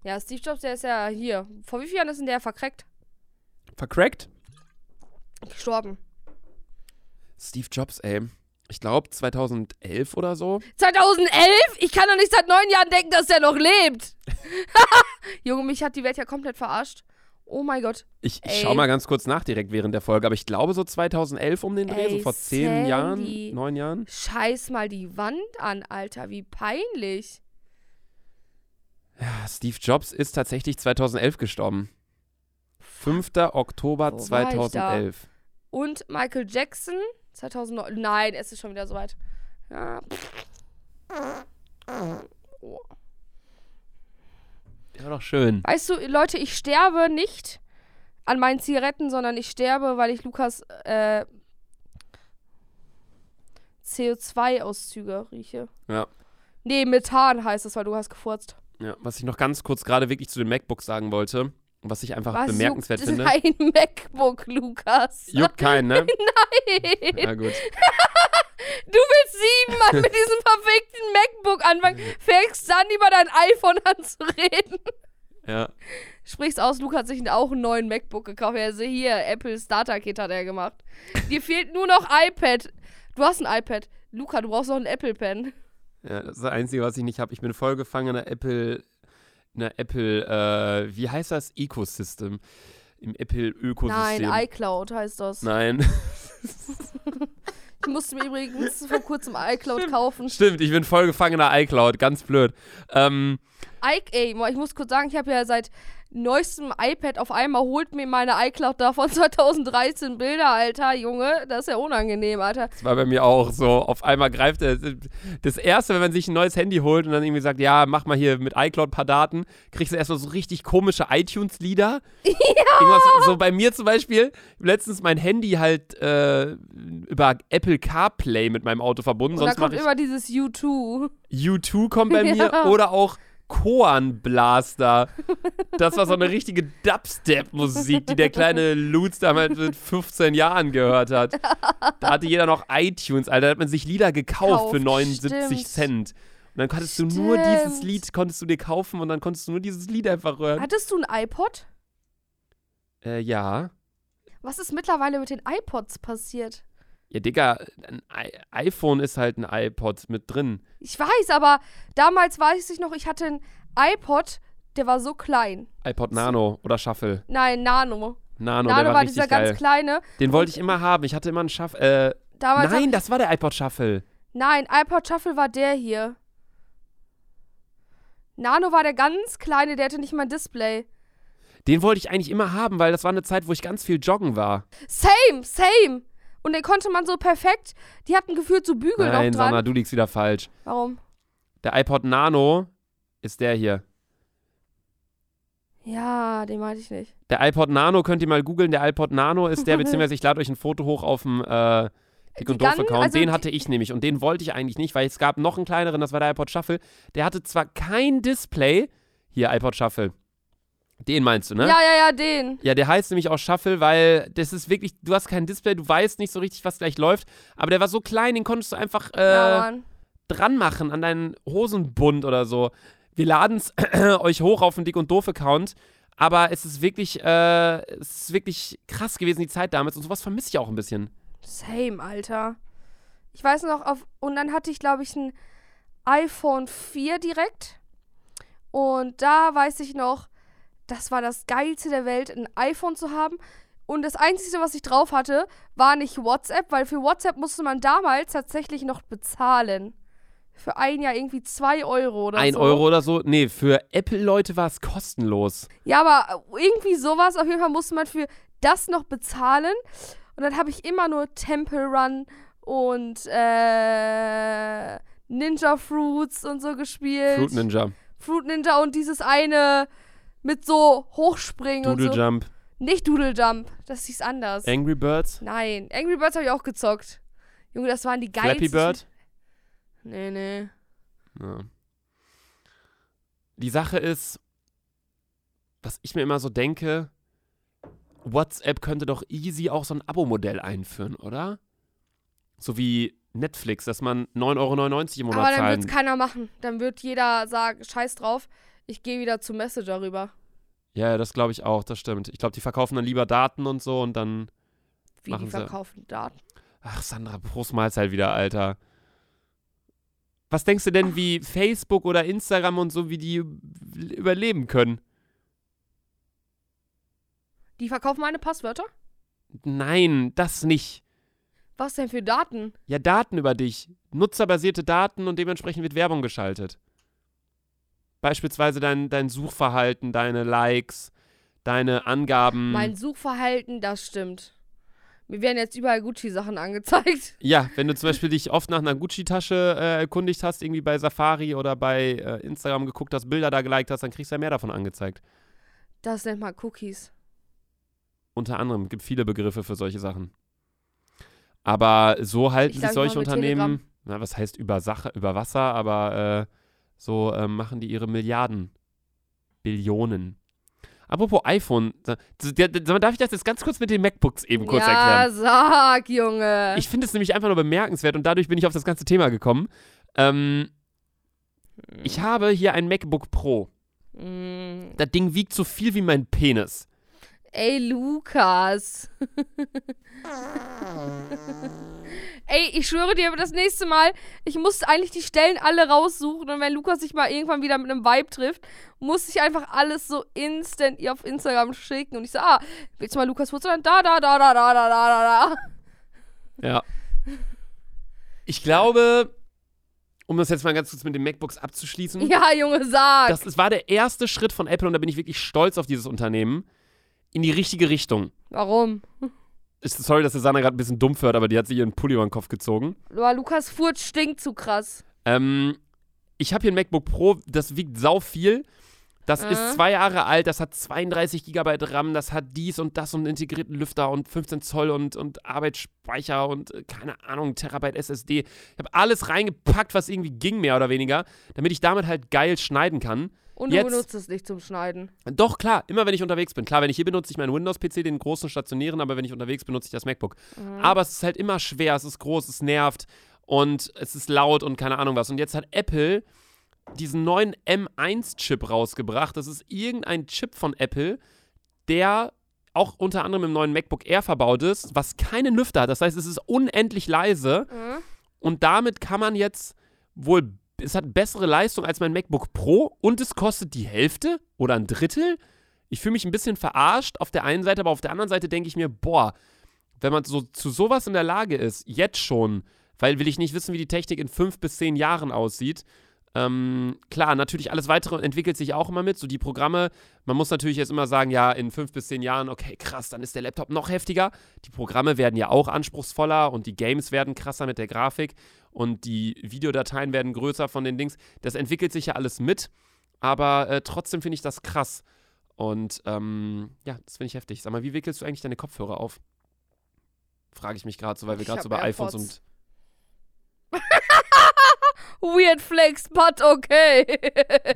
Ja, Steve Jobs, der ist ja hier. Vor wie vielen Jahren ist denn der vercrackt? Vercrackt? Gestorben. Steve Jobs, ey. Ich glaube 2011 oder so. 2011? Ich kann doch nicht seit neun Jahren denken, dass der noch lebt. Junge, mich hat die Welt ja komplett verarscht. Oh mein Gott. Ich, ich schau mal ganz kurz nach direkt während der Folge, aber ich glaube so 2011 um den Dreh, so Ey, vor zehn Sandy. Jahren, neun Jahren. Scheiß mal die Wand an, Alter. Wie peinlich. Ja, Steve Jobs ist tatsächlich 2011 gestorben. 5. Oktober Wo war ich da? 2011. Und Michael Jackson 2009. Nein, es ist schon wieder soweit. Ja. Oh. Ja, doch schön. Weißt du, Leute, ich sterbe nicht an meinen Zigaretten, sondern ich sterbe, weil ich Lukas äh, CO2-Auszüge rieche. Ja. Nee, Methan heißt es, weil du hast gefurzt. Ja, was ich noch ganz kurz gerade wirklich zu den MacBooks sagen wollte, was ich einfach Was bemerkenswert juckt finde. Dein MacBook, Lukas. Juckt keinen, ne? Nein. Ja, gut. Du willst siebenmal mit diesem verfickten MacBook anfangen, fängst dann über dein iPhone an zu reden. Ja. Sprichst aus, Luke hat sich auch einen neuen MacBook gekauft. Er sehe hier, Apple Starter Kit hat er gemacht. Dir fehlt nur noch iPad. Du hast ein iPad. Luca, du brauchst noch einen Apple Pen. Ja, das ist das Einzige, was ich nicht habe. Ich bin voll gefangen in der Apple, in der Apple, äh, wie heißt das? Ecosystem. Im Apple-Ökosystem. Nein, iCloud heißt das. Nein. Ich musste mir übrigens vor kurzem iCloud kaufen. Stimmt, ich bin voll gefangen in der iCloud. Ganz blöd. Ähm, I ey, ich muss kurz sagen, ich habe ja seit neuestem iPad auf einmal holt mir meine iCloud da von 2013 Bilder, Alter, Junge. Das ist ja unangenehm, Alter. das war bei mir auch so. Auf einmal greift er. Das erste, wenn man sich ein neues Handy holt und dann irgendwie sagt, ja, mach mal hier mit iCloud ein paar Daten, kriegst du erstmal so richtig komische iTunes-Lieder. Ja. so bei mir zum Beispiel, letztens mein Handy halt äh, über Apple CarPlay mit meinem Auto verbunden. Und da Sonst kommt immer dieses U2. U2 kommt bei mir Ja. oder auch Koan Blaster. Das war so eine richtige Dubstep-Musik, die der kleine Lutz damals mit 15 Jahren gehört hat. Da hatte jeder noch iTunes, Alter. Da hat man sich Lieder gekauft für Kauft, 79 stimmt. Cent. Und dann konntest du nur dieses Stimmt. Lied, konntest du dir kaufen und dann konntest du nur dieses Lied einfach hören. Hattest du ein iPod? Äh, ja. Was ist mittlerweile mit den iPods passiert? Ja, Digga, ein iPhone ist halt ein iPod mit drin. Ich weiß, aber damals weiß ich noch, ich hatte ein iPod, der war so klein. iPod Nano oder Shuffle. Nein, Nano. Nano, Nano der war, war dieser geil. ganz kleine. Den wollte ich immer haben. Ich hatte immer einen Shuffle. Äh, nein, das war der iPod Shuffle. Nein, iPod Shuffle war der hier. Nano war der ganz kleine, der hatte nicht mal ein Display. Den wollte ich eigentlich immer haben, weil das war eine Zeit, wo ich ganz viel joggen war. Same, same. Und den konnte man so perfekt. Die hatten gefühlt so Bügel Nein, noch dran. Sanna, du liegst wieder falsch. Warum? Der iPod Nano ist der hier. Ja, den meinte ich nicht. Der iPod Nano könnt ihr mal googeln. Der iPod Nano ist der, beziehungsweise ich lade euch ein Foto hoch auf dem äh, Dick und Doof Account. also den hatte ich nämlich und den wollte ich eigentlich nicht, weil es gab noch einen kleineren, das war der iPod Shuffle. Der hatte zwar kein Display. Hier, iPod Shuffle. Den meinst du, ne? Ja, ja, ja, den. Ja, der heißt nämlich auch Shuffle, weil das ist wirklich, du hast kein Display, du weißt nicht so richtig, was gleich läuft. Aber der war so klein, den konntest du einfach ja, äh, Mann. dran machen an deinen Hosenbund oder so. Wir laden es euch hoch auf den Dick und Doof Account. Aber es ist wirklich, äh, es ist wirklich krass gewesen, die Zeit damals. Und sowas vermisse ich auch ein bisschen. Same, Alter. Ich weiß noch, auf, und dann hatte ich, glaube ich, ein iPhone 4 direkt. Und da weiß ich noch, das war das Geilste der Welt, ein iPhone zu haben. Und das Einzige, was ich drauf hatte, war nicht WhatsApp, weil für WhatsApp musste man damals tatsächlich noch bezahlen. Für ein Jahr irgendwie 2 Euro oder Ein so. Euro oder so. Nee, für Apple-Leute war es kostenlos. Ja, aber irgendwie sowas. Auf jeden Fall musste man für das noch bezahlen. Und dann habe ich immer nur Temple Run und äh, Ninja Fruits und so gespielt. Fruit Ninja, Fruit Ninja und dieses eine mit so Hochspringen Doodle und so. Jump, Nicht Doodle Jump. Das hieß anders. Angry Birds, Nein, Angry Birds habe ich auch gezockt. Junge, das waren die geilsten. Flappy Bird. Nee, nee. Ja. Die Sache ist, was ich mir immer so denke, WhatsApp könnte doch easy auch so ein Abo-Modell einführen, oder? So wie Netflix, dass man 9,99 Euro im Monat Aber dann wird es keiner machen. Dann wird jeder sagen, scheiß drauf, ich gehe wieder zu Messenger rüber. Ja, das glaube ich auch, das stimmt. Ich glaube, die verkaufen dann lieber Daten und so und dann. Wie Machen die sie. verkaufen Daten. Ach, Sandra, Prost Mahlzeit wieder, Alter. Was denkst du denn, wie Facebook oder Instagram und so, wie die überleben können? Die verkaufen meine Passwörter? Nein, das nicht. Was denn für Daten? Ja, Daten über dich. Nutzerbasierte Daten und dementsprechend wird Werbung geschaltet. Beispielsweise dein, dein Suchverhalten, deine Likes, deine Angaben. Mein Suchverhalten, das stimmt. Mir werden jetzt überall Gucci-Sachen angezeigt. ja, wenn du zum Beispiel dich oft nach einer Gucci-Tasche äh, erkundigt hast, irgendwie bei Safari oder bei äh, Instagram geguckt hast, Bilder da geliked hast, dann kriegst du ja mehr davon angezeigt. Das nennt man Cookies. Unter anderem gibt viele Begriffe für solche Sachen. Aber so halten Ich sich solche Unternehmen, na, was heißt über, Sache, über Wasser, aber äh, so ähm, machen die ihre Milliarden, Billionen. Apropos iPhone, darf ich das jetzt ganz kurz mit den MacBooks eben kurz ja, erklären? sag, Junge. Ich finde es nämlich einfach nur bemerkenswert und dadurch bin ich auf das ganze Thema gekommen. Ähm, ich habe hier ein MacBook Pro. Mm. Das Ding wiegt so viel wie mein Penis. Ey, Lukas. Ey, ich schwöre dir, das nächste Mal, ich muss eigentlich die Stellen alle raussuchen und wenn Lukas sich mal irgendwann wieder mit einem Vibe trifft, muss ich einfach alles so instant ihr auf Instagram schicken und ich so, ah, willst du mal Lukas Wurzeln? Da, da, da, da, da, da, da, da. Ja. Ich glaube, um das jetzt mal ganz kurz mit den MacBooks abzuschließen. Ja, Junge, sag! Das, das war der erste Schritt von Apple und da bin ich wirklich stolz auf dieses Unternehmen. In die richtige Richtung. Warum? Ist, sorry, dass der Sana gerade ein bisschen dumpf hört, aber die hat sich ihren Pulli über den Kopf gezogen. Boah, Lukas Furz stinkt zu krass. Ähm, ich habe hier ein MacBook Pro, das wiegt sau viel. Das Mhm. ist zwei Jahre alt, das hat 32 GB RAM, das hat dies und das und integrierten Lüfter und 15 Zoll und, und Arbeitsspeicher und äh, keine Ahnung, Terabyte SSD. Ich habe alles reingepackt, was irgendwie ging, mehr oder weniger, damit ich damit halt geil schneiden kann. Und du Jetzt- benutzt es nicht zum Schneiden. Doch, klar, immer wenn ich unterwegs bin. Klar, wenn ich hier benutze ich meinen Windows-PC, den großen stationären, aber wenn ich unterwegs benutze ich das MacBook. Mhm. Aber es ist halt immer schwer, es ist groß, es nervt und es ist laut und keine Ahnung was. Und jetzt hat Apple diesen neuen M1-Chip rausgebracht. Das ist irgendein Chip von Apple, der auch unter anderem im neuen MacBook Air verbaut ist, was keinen Lüfter hat. Das heißt, es ist unendlich leise Mhm. und damit kann man jetzt wohl, es hat bessere Leistung als mein MacBook Pro und es kostet die Hälfte oder ein Drittel. Ich fühle mich ein bisschen verarscht auf der einen Seite, aber auf der anderen Seite denke ich mir, boah, wenn man so zu sowas in der Lage ist, jetzt schon, weil will ich nicht wissen, wie die Technik in fünf bis zehn Jahren aussieht. Ähm, klar, natürlich alles weitere entwickelt sich auch immer mit. So die Programme, man muss natürlich jetzt immer sagen, ja, in fünf bis zehn Jahren, okay, krass, dann ist der Laptop noch heftiger. Die Programme werden ja auch anspruchsvoller und die Games werden krasser mit der Grafik und die Videodateien werden größer von den Dings. Das entwickelt sich ja alles mit, aber äh, trotzdem finde ich das krass. Und ähm, ja, das finde ich heftig. Sag mal, wie wickelst du eigentlich deine Kopfhörer auf? Frage ich mich gerade so, weil wir gerade so bei iPhones AirPods. und. Weird flex, but okay.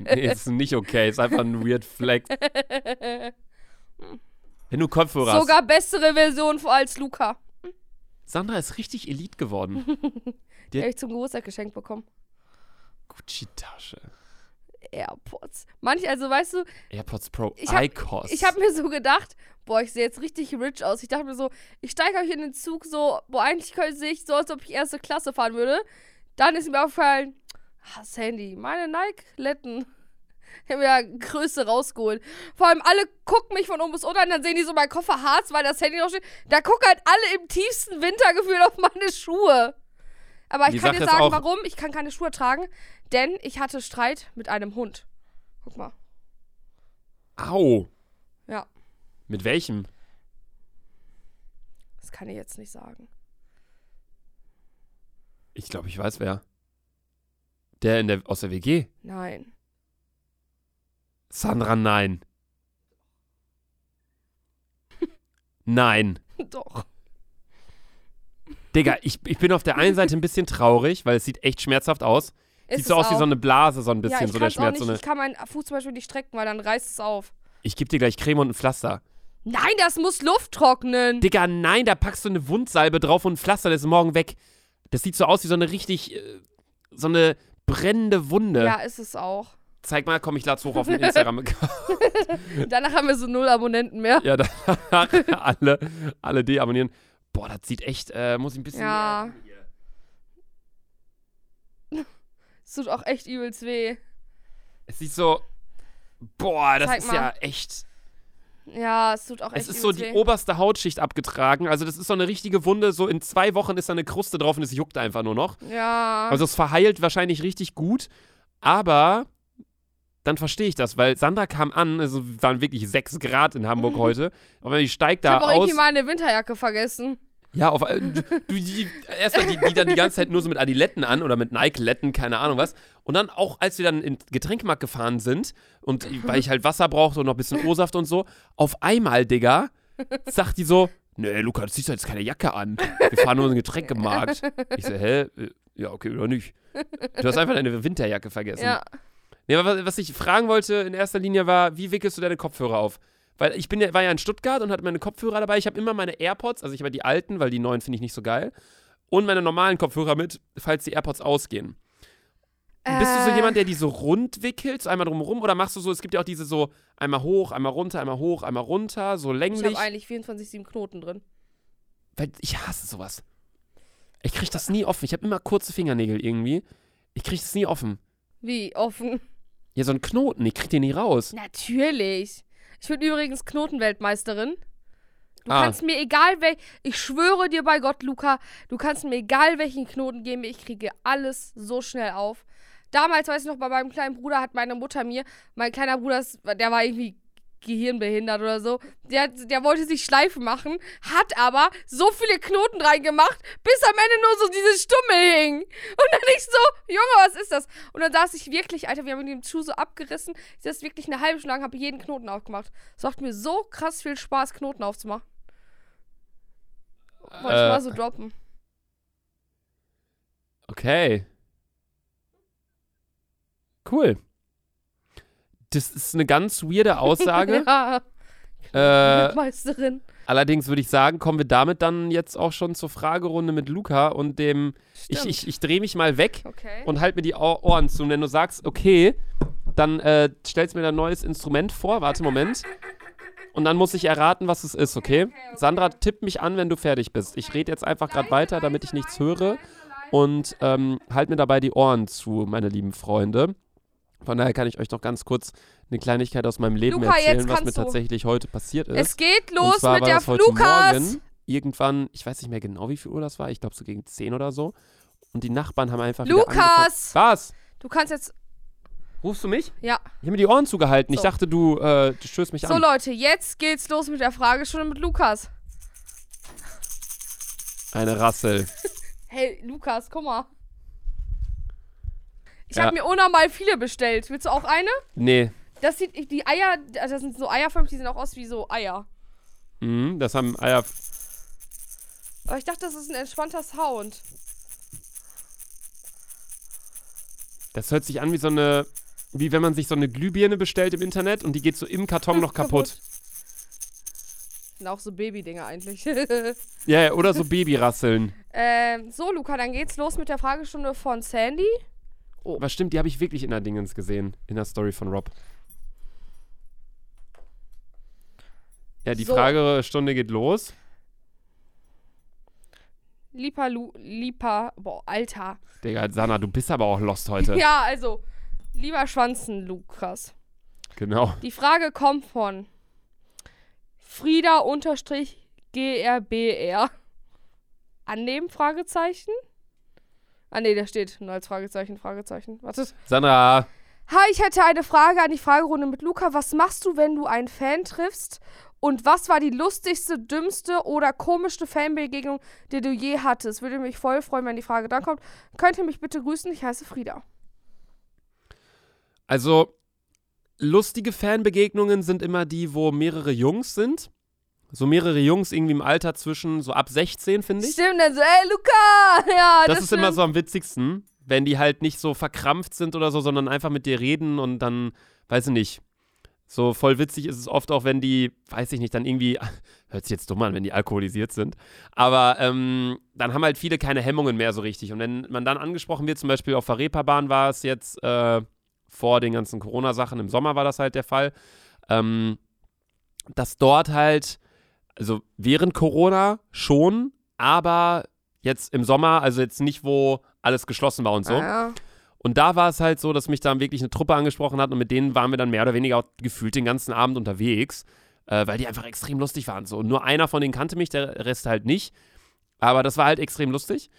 Nee, ist nicht okay. Ist einfach ein weird Flex. Wenn du Kopfhörer hast. Sogar bessere Version als Luca. Sandra ist richtig Elite geworden. Die habe ich zum Geburtstag geschenkt bekommen. Gucci-Tasche. AirPods. Manch, also weißt du, AirPods Pro. Ich hab- ICOS. ich habe mir so gedacht, boah, ich sehe jetzt richtig rich aus. Ich dachte mir so, ich steige euch in den Zug so, boah, eigentlich sehe ich so, als ob ich erste Klasse fahren würde. Dann ist mir aufgefallen, ah, Sandy, meine Nike-Letten. Ich habe ja Größe rausgeholt. Vor allem alle gucken mich von oben bis unten an, dann sehen die so mein Koffer Harz, weil das Handy noch steht. Da gucken halt alle im tiefsten Wintergefühl auf meine Schuhe. Aber ich Die kann Sache dir sagen, warum. Ich kann keine Schuhe tragen, denn ich hatte Streit mit einem Hund. Guck mal. Au. Ja. Mit welchem? Das kann ich jetzt nicht sagen. Ich glaube, ich weiß wer. Der, in der aus der WG? Nein. Sandra, nein. nein. Doch. Digga, ich, ich bin auf der einen Seite ein bisschen traurig, weil es sieht echt schmerzhaft aus. Ist Sieht so aus wie auch. so eine Blase, so ein bisschen, ja, ich so der kann's auch Schmerz. nicht. So Ich kann meinen Fuß zum Beispiel nicht strecken, weil dann reißt es auf. ich gebe dir gleich Creme und ein Pflaster. Nein, das muss Luft trocknen. Digga, nein, da packst du eine Wundsalbe drauf und ein Pflaster, das ist morgen weg. Das sieht so aus wie so eine richtig, äh, so eine brennende Wunde. Ja, ist es auch. Zeig mal, komm, ich lad's hoch auf den Instagram. Danach haben wir so null Abonnenten mehr. ja, danach alle, alle deabonnieren. Boah, das sieht echt, äh, muss ich ein bisschen Ja. Es tut auch echt übelst weh. Es sieht so, boah, das Zeig ist mal. ja echt, Ja, es tut auch echt Es ist so die weh. oberste Hautschicht abgetragen. Also das ist so eine richtige Wunde. So in zwei Wochen ist da eine Kruste drauf und es juckt einfach nur noch. Ja. Also es verheilt wahrscheinlich richtig gut. Aber dann verstehe ich das, weil Sandra kam an, also waren wirklich 6 Grad in Hamburg heute. Aber die steigt ich da habe auch aus. irgendwie meine Winterjacke vergessen. Ja, auf, äh, du, die, erstmal die, die dann die ganze Zeit nur so mit Adiletten an oder mit Nike-Letten, keine Ahnung was. Und dann auch, als wir dann in den Getränkemarkt gefahren sind und weil ich halt Wasser brauchte und noch ein bisschen O-Saft und so, auf einmal, Digga, sagt die so, nee, Luca, du ziehst doch jetzt keine Jacke an. Wir fahren nur in den Getränkemarkt. Ich so, hä? Äh, Ja, okay, oder nicht. Du hast einfach deine Winterjacke vergessen. Ja. Nee, aber was, was ich fragen wollte in erster Linie war, wie wickelst du deine Kopfhörer auf? Weil ich bin ja, war ja in Stuttgart und hatte meine Kopfhörer dabei. Ich habe immer meine AirPods, also ich habe die alten, weil die neuen finde ich nicht so geil. Und meine normalen Kopfhörer mit, falls die AirPods ausgehen. Bist du so Äh, jemand, der die so rund wickelt, so einmal drumherum? Oder machst du so, es gibt ja auch diese so einmal hoch, einmal runter, einmal hoch, einmal runter, so Ich länglich? habe eigentlich 24-7 Knoten drin. Weil ich hasse sowas. Ich krieg das nie offen. Ich habe immer kurze Fingernägel irgendwie. Ich krieg das nie offen. Wie? Offen? Ja, so ein Knoten, ich krieg den nie raus. Natürlich. Ich bin übrigens Knotenweltmeisterin. Du Ah. kannst mir egal wel, ich schwöre dir bei Gott, Luca, du kannst mir egal welchen Knoten geben, ich kriege alles so schnell auf. Damals, weiß ich noch, bei meinem kleinen Bruder hat meine Mutter mir, mein kleiner Bruder, der war irgendwie gehirnbehindert oder so, der, der wollte sich Schleifen machen, hat aber so viele Knoten reingemacht, bis am Ende nur so diese Stummel hing. Und dann ich so, Junge, was ist das? Und dann saß ich wirklich, Alter, wir haben den Schuh so abgerissen, ich saß wirklich eine halbe Stunde lang, habe jeden Knoten aufgemacht. Es macht mir so krass viel Spaß, Knoten aufzumachen. Wollte ich Äh. mal so droppen. Okay. Cool. Das ist eine ganz weirde Aussage. ja, äh, Meisterin. allerdings würde ich sagen, kommen wir damit dann jetzt auch schon zur Fragerunde mit Luca und dem. Ich, Stimmt. ich, ich drehe mich mal weg okay. und halt mir die Ohr Ohren zu. Und wenn du sagst, okay, dann äh, stellst mir ein neues Instrument vor. Warte, Moment. Und dann muss ich erraten, was es ist, okay? Sandra, tipp mich an, wenn du fertig bist. Ich rede jetzt einfach gerade weiter, damit ich nichts höre. Und ähm, halt mir dabei die Ohren zu, meine lieben Freunde. Von daher kann ich euch noch ganz kurz eine Kleinigkeit aus meinem Leben Luca, erzählen, was mir du. tatsächlich heute passiert ist. es geht los mit der Lukas. Morgen, irgendwann, ich weiß nicht mehr genau, wie viel Uhr das war, ich glaube so gegen 10 oder so. Und die Nachbarn haben einfach Lukas! Was? Du kannst jetzt. Rufst du mich? Ja. Ich habe mir die Ohren zugehalten. Ich So. dachte, du, äh, du stößt mich So, an. Leute, jetzt geht's los mit der Fragestunde mit Lukas. Eine Rassel. Hey, Lukas, guck mal. Ich Ja. habe mir unnormal viele bestellt. Willst du auch eine? Nee. Das sieht, die Eier, also das sind so Eierförmig, die sehen auch aus wie so Eier. Mhm, das haben Eier. Aber ich dachte, das ist ein entspannter Sound. Das hört sich an wie so eine. Wie wenn man sich so eine Glühbirne bestellt im Internet und die geht so im Karton noch kaputt. Sind auch so Babydinger eigentlich. Ja, ja, oder so Babyrasseln. ähm, so, Luca, dann geht's los mit der Fragestunde von Sandy. Aber stimmt, die habe ich wirklich in der Dingens gesehen. In der Story von Rob. Ja, die So. Fragestunde geht los. Lipa, Lu, Lipa, boah, Alter. Digga, Sana, du bist aber auch lost heute. Ja, also, lieber Schwanzen, Lukas. Genau. Die Frage kommt von Frieda-GRBR. Annehmen? Fragezeichen? Ah, nee, da steht nur als Fragezeichen, Fragezeichen. Warte. Sandra, Hi, ich hätte eine Frage an die Fragerunde mit Luca. Was machst du, wenn du einen Fan triffst? Und was war die lustigste, dümmste oder komischste Fanbegegnung, die du je hattest? Würde mich voll freuen, wenn die Frage dann kommt. Könnt ihr mich bitte grüßen? Ich heiße Frieda. also lustige Fanbegegnungen sind immer die, wo mehrere Jungs sind. So mehrere Jungs irgendwie im Alter zwischen so ab 16, finde ich. Stimmt, dann so, ey, Luca! Ja, Das, das, ist immer so am witzigsten, wenn die halt nicht so verkrampft sind oder so, sondern einfach mit dir reden und dann, weiß ich nicht. So voll witzig ist es oft auch, wenn die, weiß ich nicht, dann irgendwie, hört sich jetzt dumm an, wenn die alkoholisiert sind, aber ähm, dann haben halt viele keine Hemmungen mehr so richtig. Und wenn man dann angesprochen wird, zum Beispiel auf der Reeperbahn war es jetzt äh, vor den ganzen Corona-Sachen, im Sommer war das halt der Fall, ähm, dass dort halt, also während Corona schon, aber jetzt im Sommer, also jetzt nicht, wo alles geschlossen war und so. Ja. Und da war es halt so, dass mich da wirklich eine Truppe angesprochen hat und mit denen waren wir dann mehr oder weniger auch gefühlt den ganzen Abend unterwegs. äh, weil die einfach extrem lustig waren. So, nur einer von denen kannte mich, der Rest halt nicht. Aber das war halt extrem lustig.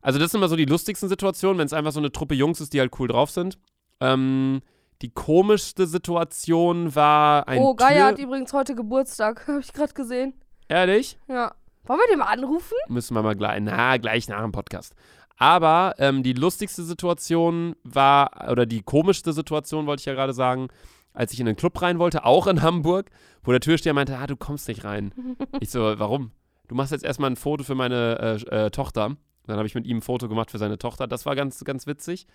Also, das sind immer so die lustigsten Situationen, wenn es einfach so eine Truppe Jungs ist, die halt cool drauf sind. Ähm, die komischste Situation war ein. Oh, Gaia Tür hat übrigens heute Geburtstag, habe ich gerade gesehen. Ehrlich? Ja. Wollen wir den mal anrufen? Müssen wir mal gleich, na, gleich nach dem Podcast. Aber ähm, die lustigste Situation war, oder die komischste Situation, wollte ich ja gerade sagen, als ich in den Club rein wollte, auch in Hamburg, wo der Türsteher meinte, ah, du kommst nicht rein. ich so, warum? Du machst jetzt erstmal ein Foto für meine äh, äh, Tochter. Dann habe ich mit ihm ein Foto gemacht für seine Tochter. Das war ganz, ganz witzig.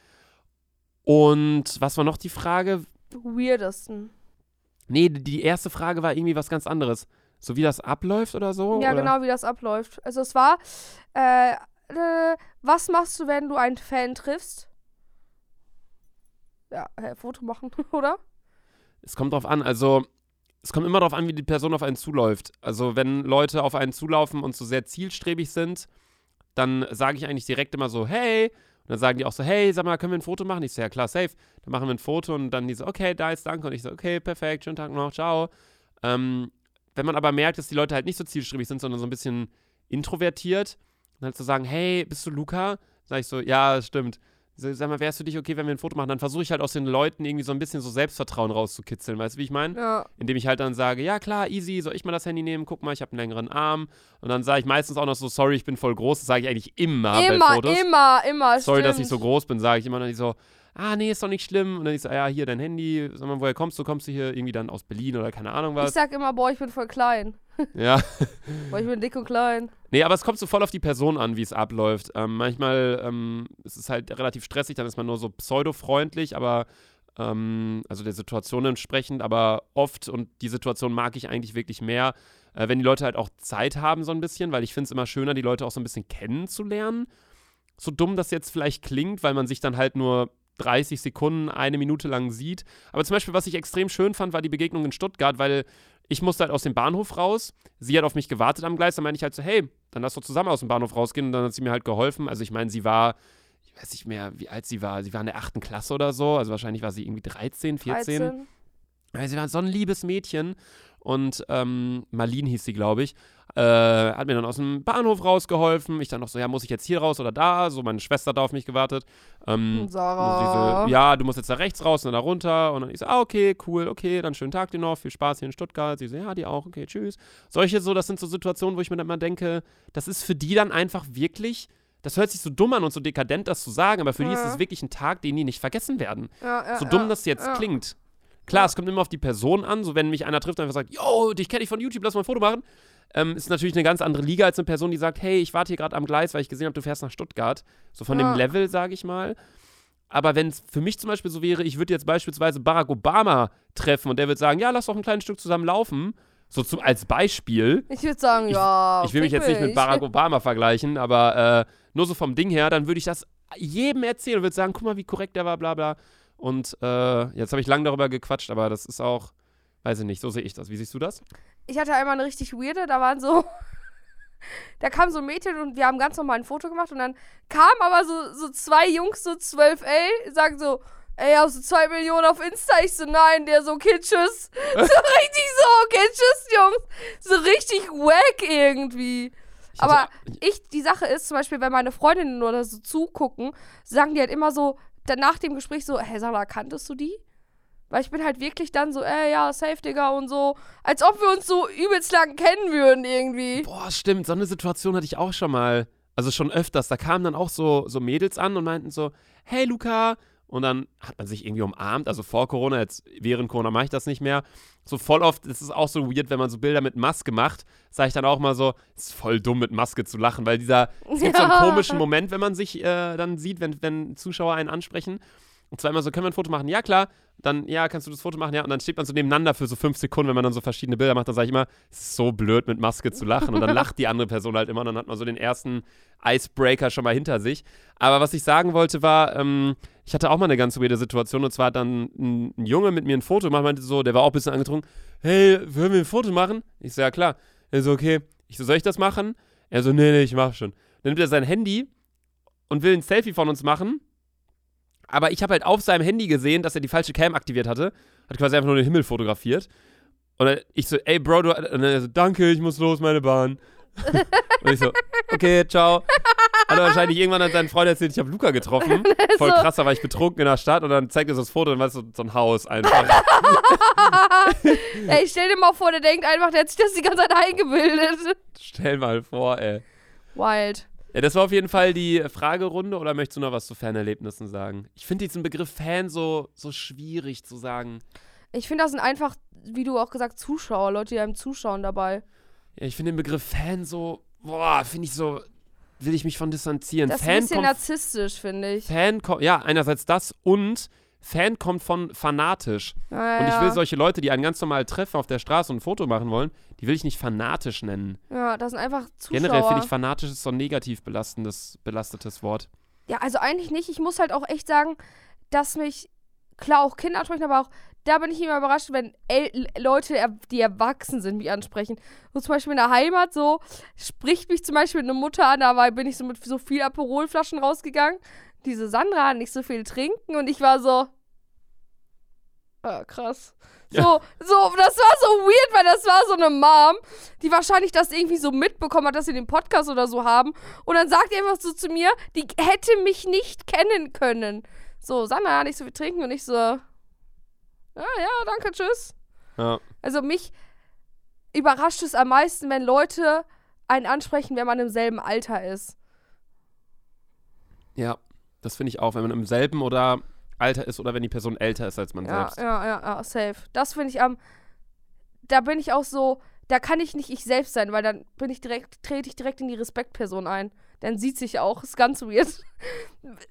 Und was war noch die Frage? Weirdesten. Nee, die erste Frage war irgendwie was ganz anderes. So wie das abläuft oder so? Ja, oder? genau, wie das abläuft. Also es war, äh, äh, was machst du, wenn du einen Fan triffst? Ja, äh, Foto machen, oder? Es kommt drauf an, also es kommt immer darauf an, wie die Person auf einen zuläuft. Also wenn Leute auf einen zulaufen und so sehr zielstrebig sind, dann sage ich eigentlich direkt immer so, hey. Und dann sagen die auch so, hey, sag mal, können wir ein Foto machen? Ich so, ja klar, safe. Dann machen wir ein Foto und dann die so, okay, da ist danke. Und ich so, okay, perfekt, schönen Tag noch, ciao. Ähm, wenn man aber merkt, dass die Leute halt nicht so zielstrebig sind, sondern so ein bisschen introvertiert, dann halt zu so sagen, hey, bist du Luca? Sag ich so, ja, stimmt. So, sag mal, wärst du dich okay, wenn wir ein Foto machen? Dann versuche ich halt aus den Leuten irgendwie so ein bisschen so Selbstvertrauen rauszukitzeln. Weißt du, wie ich meine? Ja. Indem ich halt dann sage, ja klar, easy, soll ich mal das Handy nehmen? Guck mal, ich habe einen längeren Arm. Und dann sage ich meistens auch noch so, sorry, ich bin voll groß. Das sage ich eigentlich immer, bei Immer, Fotos. immer, immer. sorry, stimmt. dass ich so groß bin, sage ich immer dann so, ah nee, ist doch nicht schlimm. Und dann ich so, ja, hier dein Handy, sag mal, woher kommst du? Kommst du hier irgendwie dann aus Berlin oder keine Ahnung Ich was? sag immer, boah, ich bin voll klein. Ja. Boah, ich bin dick und klein. Nee, aber es kommt so voll auf die Person an, wie es abläuft. Ähm, manchmal ähm, ist es halt relativ stressig, dann ist man nur so pseudo-freundlich, aber ähm, also der Situation entsprechend, aber oft, und die Situation mag ich eigentlich wirklich mehr, äh, wenn die Leute halt auch Zeit haben, so ein bisschen, weil ich finde es immer schöner, die Leute auch so ein bisschen kennenzulernen. So dumm das jetzt vielleicht klingt, weil man sich dann halt nur 30 Sekunden, eine Minute lang sieht. Aber zum Beispiel, was ich extrem schön fand, war die Begegnung in Stuttgart, weil ich musste halt aus dem Bahnhof raus. Sie hat auf mich gewartet am Gleis. Dann meinte ich halt so, hey, dann lass doch zusammen aus dem Bahnhof rausgehen. Und dann hat sie mir halt geholfen. Also ich meine, sie war, ich weiß nicht mehr, wie alt sie war. Sie war in der achten Klasse oder so. Also wahrscheinlich war sie irgendwie 13, 14. 13. Ja, sie war so ein liebes Mädchen. Und ähm, Marlene hieß sie, glaube ich. Äh, hat mir dann aus dem Bahnhof rausgeholfen. Ich dann noch so, ja, muss ich jetzt hier raus oder da? So, meine Schwester hat da auf mich gewartet. Ähm, Sarah. diese, ja, du musst jetzt da rechts raus und da runter. Und dann ich so, ah, okay, cool, okay, dann schönen Tag dir noch, viel Spaß hier in Stuttgart. Sie so, ja, die auch, okay, tschüss. Solche so, das sind so Situationen, wo ich mir dann mal denke, das ist für die dann einfach wirklich, das hört sich so dumm an und so dekadent, das zu sagen, aber für die ist Ja. es wirklich ein Tag, den die nicht vergessen werden. Ja, ja, So dumm ja, das jetzt ja. klingt. Klar, Ja. es kommt immer auf die Person an, so wenn mich einer trifft und einfach sagt, yo, dich kenne ich von YouTube, lass mal ein Foto machen. Ähm, ist natürlich eine ganz andere Liga als eine Person, die sagt, hey, ich warte hier gerade am Gleis, weil ich gesehen habe, du fährst nach Stuttgart. So von Ja. dem Level, sage ich mal. Aber wenn es für mich zum Beispiel so wäre, ich würde jetzt beispielsweise Barack Obama treffen und der würde sagen, ja, lass doch ein kleines Stück zusammen laufen. So zum, als Beispiel. Ich würde sagen, Ich- ja. Ich will mich jetzt nicht mit. Barack Obama vergleichen, aber äh, nur so vom Ding her, dann würde ich das jedem erzählen und würde sagen, guck mal, wie korrekt der war, bla bla. Und äh, jetzt habe ich lange darüber gequatscht, aber das ist auch, weiß ich nicht, so sehe ich das. Wie siehst du das? Ich hatte einmal eine richtig weirde, da waren so. Da kam so ein Mädchen und wir haben ganz normal ein Foto gemacht und dann kamen aber so, so zwei Jungs, so 12L, sagen so, ey, hast du zwei Millionen auf Insta? Ich so, nein, der so, okay, tschüss. So richtig so, okay, tschüss, Jungs. So richtig wack irgendwie. Ich Aber ich, die Sache ist, zum Beispiel, wenn meine Freundinnen oder so zugucken, sagen die halt immer so, dann nach dem Gespräch so, hey, Sarah, kanntest du die? Weil ich bin halt wirklich dann so, ey, ja, safe, Digga, und so, als ob wir uns so übelst lang kennen würden irgendwie. Boah, stimmt, so eine Situation hatte ich auch schon mal. Also schon öfters. Da kamen dann auch so, so Mädels an und meinten so, hey Luca. Und dann hat man sich irgendwie umarmt. Also vor Corona, jetzt während Corona mache ich das nicht mehr. So voll oft, das ist auch so weird, wenn man so Bilder mit Maske macht, sage ich dann auch mal so, es ist voll dumm mit Maske zu lachen, weil dieser, es gibt so einen Ja. komischen Moment, wenn man sich äh, dann sieht, wenn, wenn Zuschauer einen ansprechen. Und zwar immer so, können wir ein Foto machen? Ja, klar. Dann, ja, kannst du das Foto machen? Ja. Und dann steht man so nebeneinander für so fünf Sekunden, wenn man dann so verschiedene Bilder macht. Dann sage ich immer, ist so blöd, mit Maske zu lachen. Und dann lacht die andere Person halt immer. Und dann hat man so den ersten Icebreaker schon mal hinter sich. Aber was ich sagen wollte war, ähm, ich hatte auch mal eine ganz weirde Situation. Und zwar hat dann ein, ein Junge mit mir ein Foto gemacht, meinte so, der war auch ein bisschen angetrunken. Hey, wollen wir ein Foto machen? Ich so, ja, klar. Er so, okay. Ich so, soll ich das machen? Er so, nee, nee, ich mach schon. Dann nimmt er sein Handy und will ein Selfie von uns machen. Aber ich habe halt auf seinem Handy gesehen, dass er die falsche Cam aktiviert hatte. Hat quasi einfach nur den Himmel fotografiert. Und ich so, ey Bro, du, und er so, danke, ich muss los, meine Bahn. und ich so, okay, ciao. Hat er wahrscheinlich irgendwann an seinen Freund erzählt, ich habe Luca getroffen. Voll krass, da war ich betrunken in der Stadt und dann zeigt er so das Foto und war so, so ein Haus einfach. Ey, stell dir mal vor, der denkt einfach, der hat sich das die ganze Zeit eingebildet. Stell mal vor, ey. Wild. Ja, das war auf jeden Fall die Fragerunde oder möchtest du noch was zu Fernerlebnissen sagen? Ich finde diesen Begriff Fan so, so schwierig zu sagen. Ich finde, das sind einfach, wie du auch gesagt, Zuschauer, Leute, die einem zuschauen dabei. Ja, ich finde den Begriff Fan so, boah, finde ich so, will ich mich von distanzieren. Das ist ein Fan bisschen narzisstisch, finde ich. Fan ja, einerseits das und Fan kommt von fanatisch. Ja, Und ich will solche Leute, die einen ganz normal treffen auf der Straße und ein Foto machen wollen, die will ich nicht fanatisch nennen. Ja, das sind einfach Zuschauer. Generell finde ich fanatisch ist so ein negativ belastendes, belastetes Wort. Ja, also eigentlich nicht. Ich muss halt auch echt sagen, dass mich, klar, auch Kinder ansprechen, aber auch, da bin ich immer überrascht, wenn El Leute, die erwachsen sind, mich ansprechen. So zum Beispiel in der Heimat, so, spricht mich zum Beispiel eine Mutter an, da war, bin ich so mit so viel Aperolflaschen rausgegangen. Diese Sandra hat nicht so viel trinken und ich war so, ah, krass. So, Ja. so, das war so weird, weil das war so eine Mom, die wahrscheinlich das irgendwie so mitbekommen hat, dass sie den Podcast oder so haben. Und dann sagt die einfach so zu mir, die hätte mich nicht kennen können. So, Sandra, nicht so viel trinken und ich so, ja, ja, danke, tschüss. Ja. Also mich überrascht es am meisten, wenn Leute einen ansprechen, wenn man im selben Alter ist. Ja, das finde ich auch, wenn man im selben oder Alter ist oder wenn die Person älter ist als man Ja, selbst. ja, ja, ja, safe. Das finde ich am, da bin ich auch so, da kann ich nicht ich selbst sein, weil dann bin ich direkt, trete ich direkt in die Respektperson ein. Dann sieht sich auch, ist ganz weird.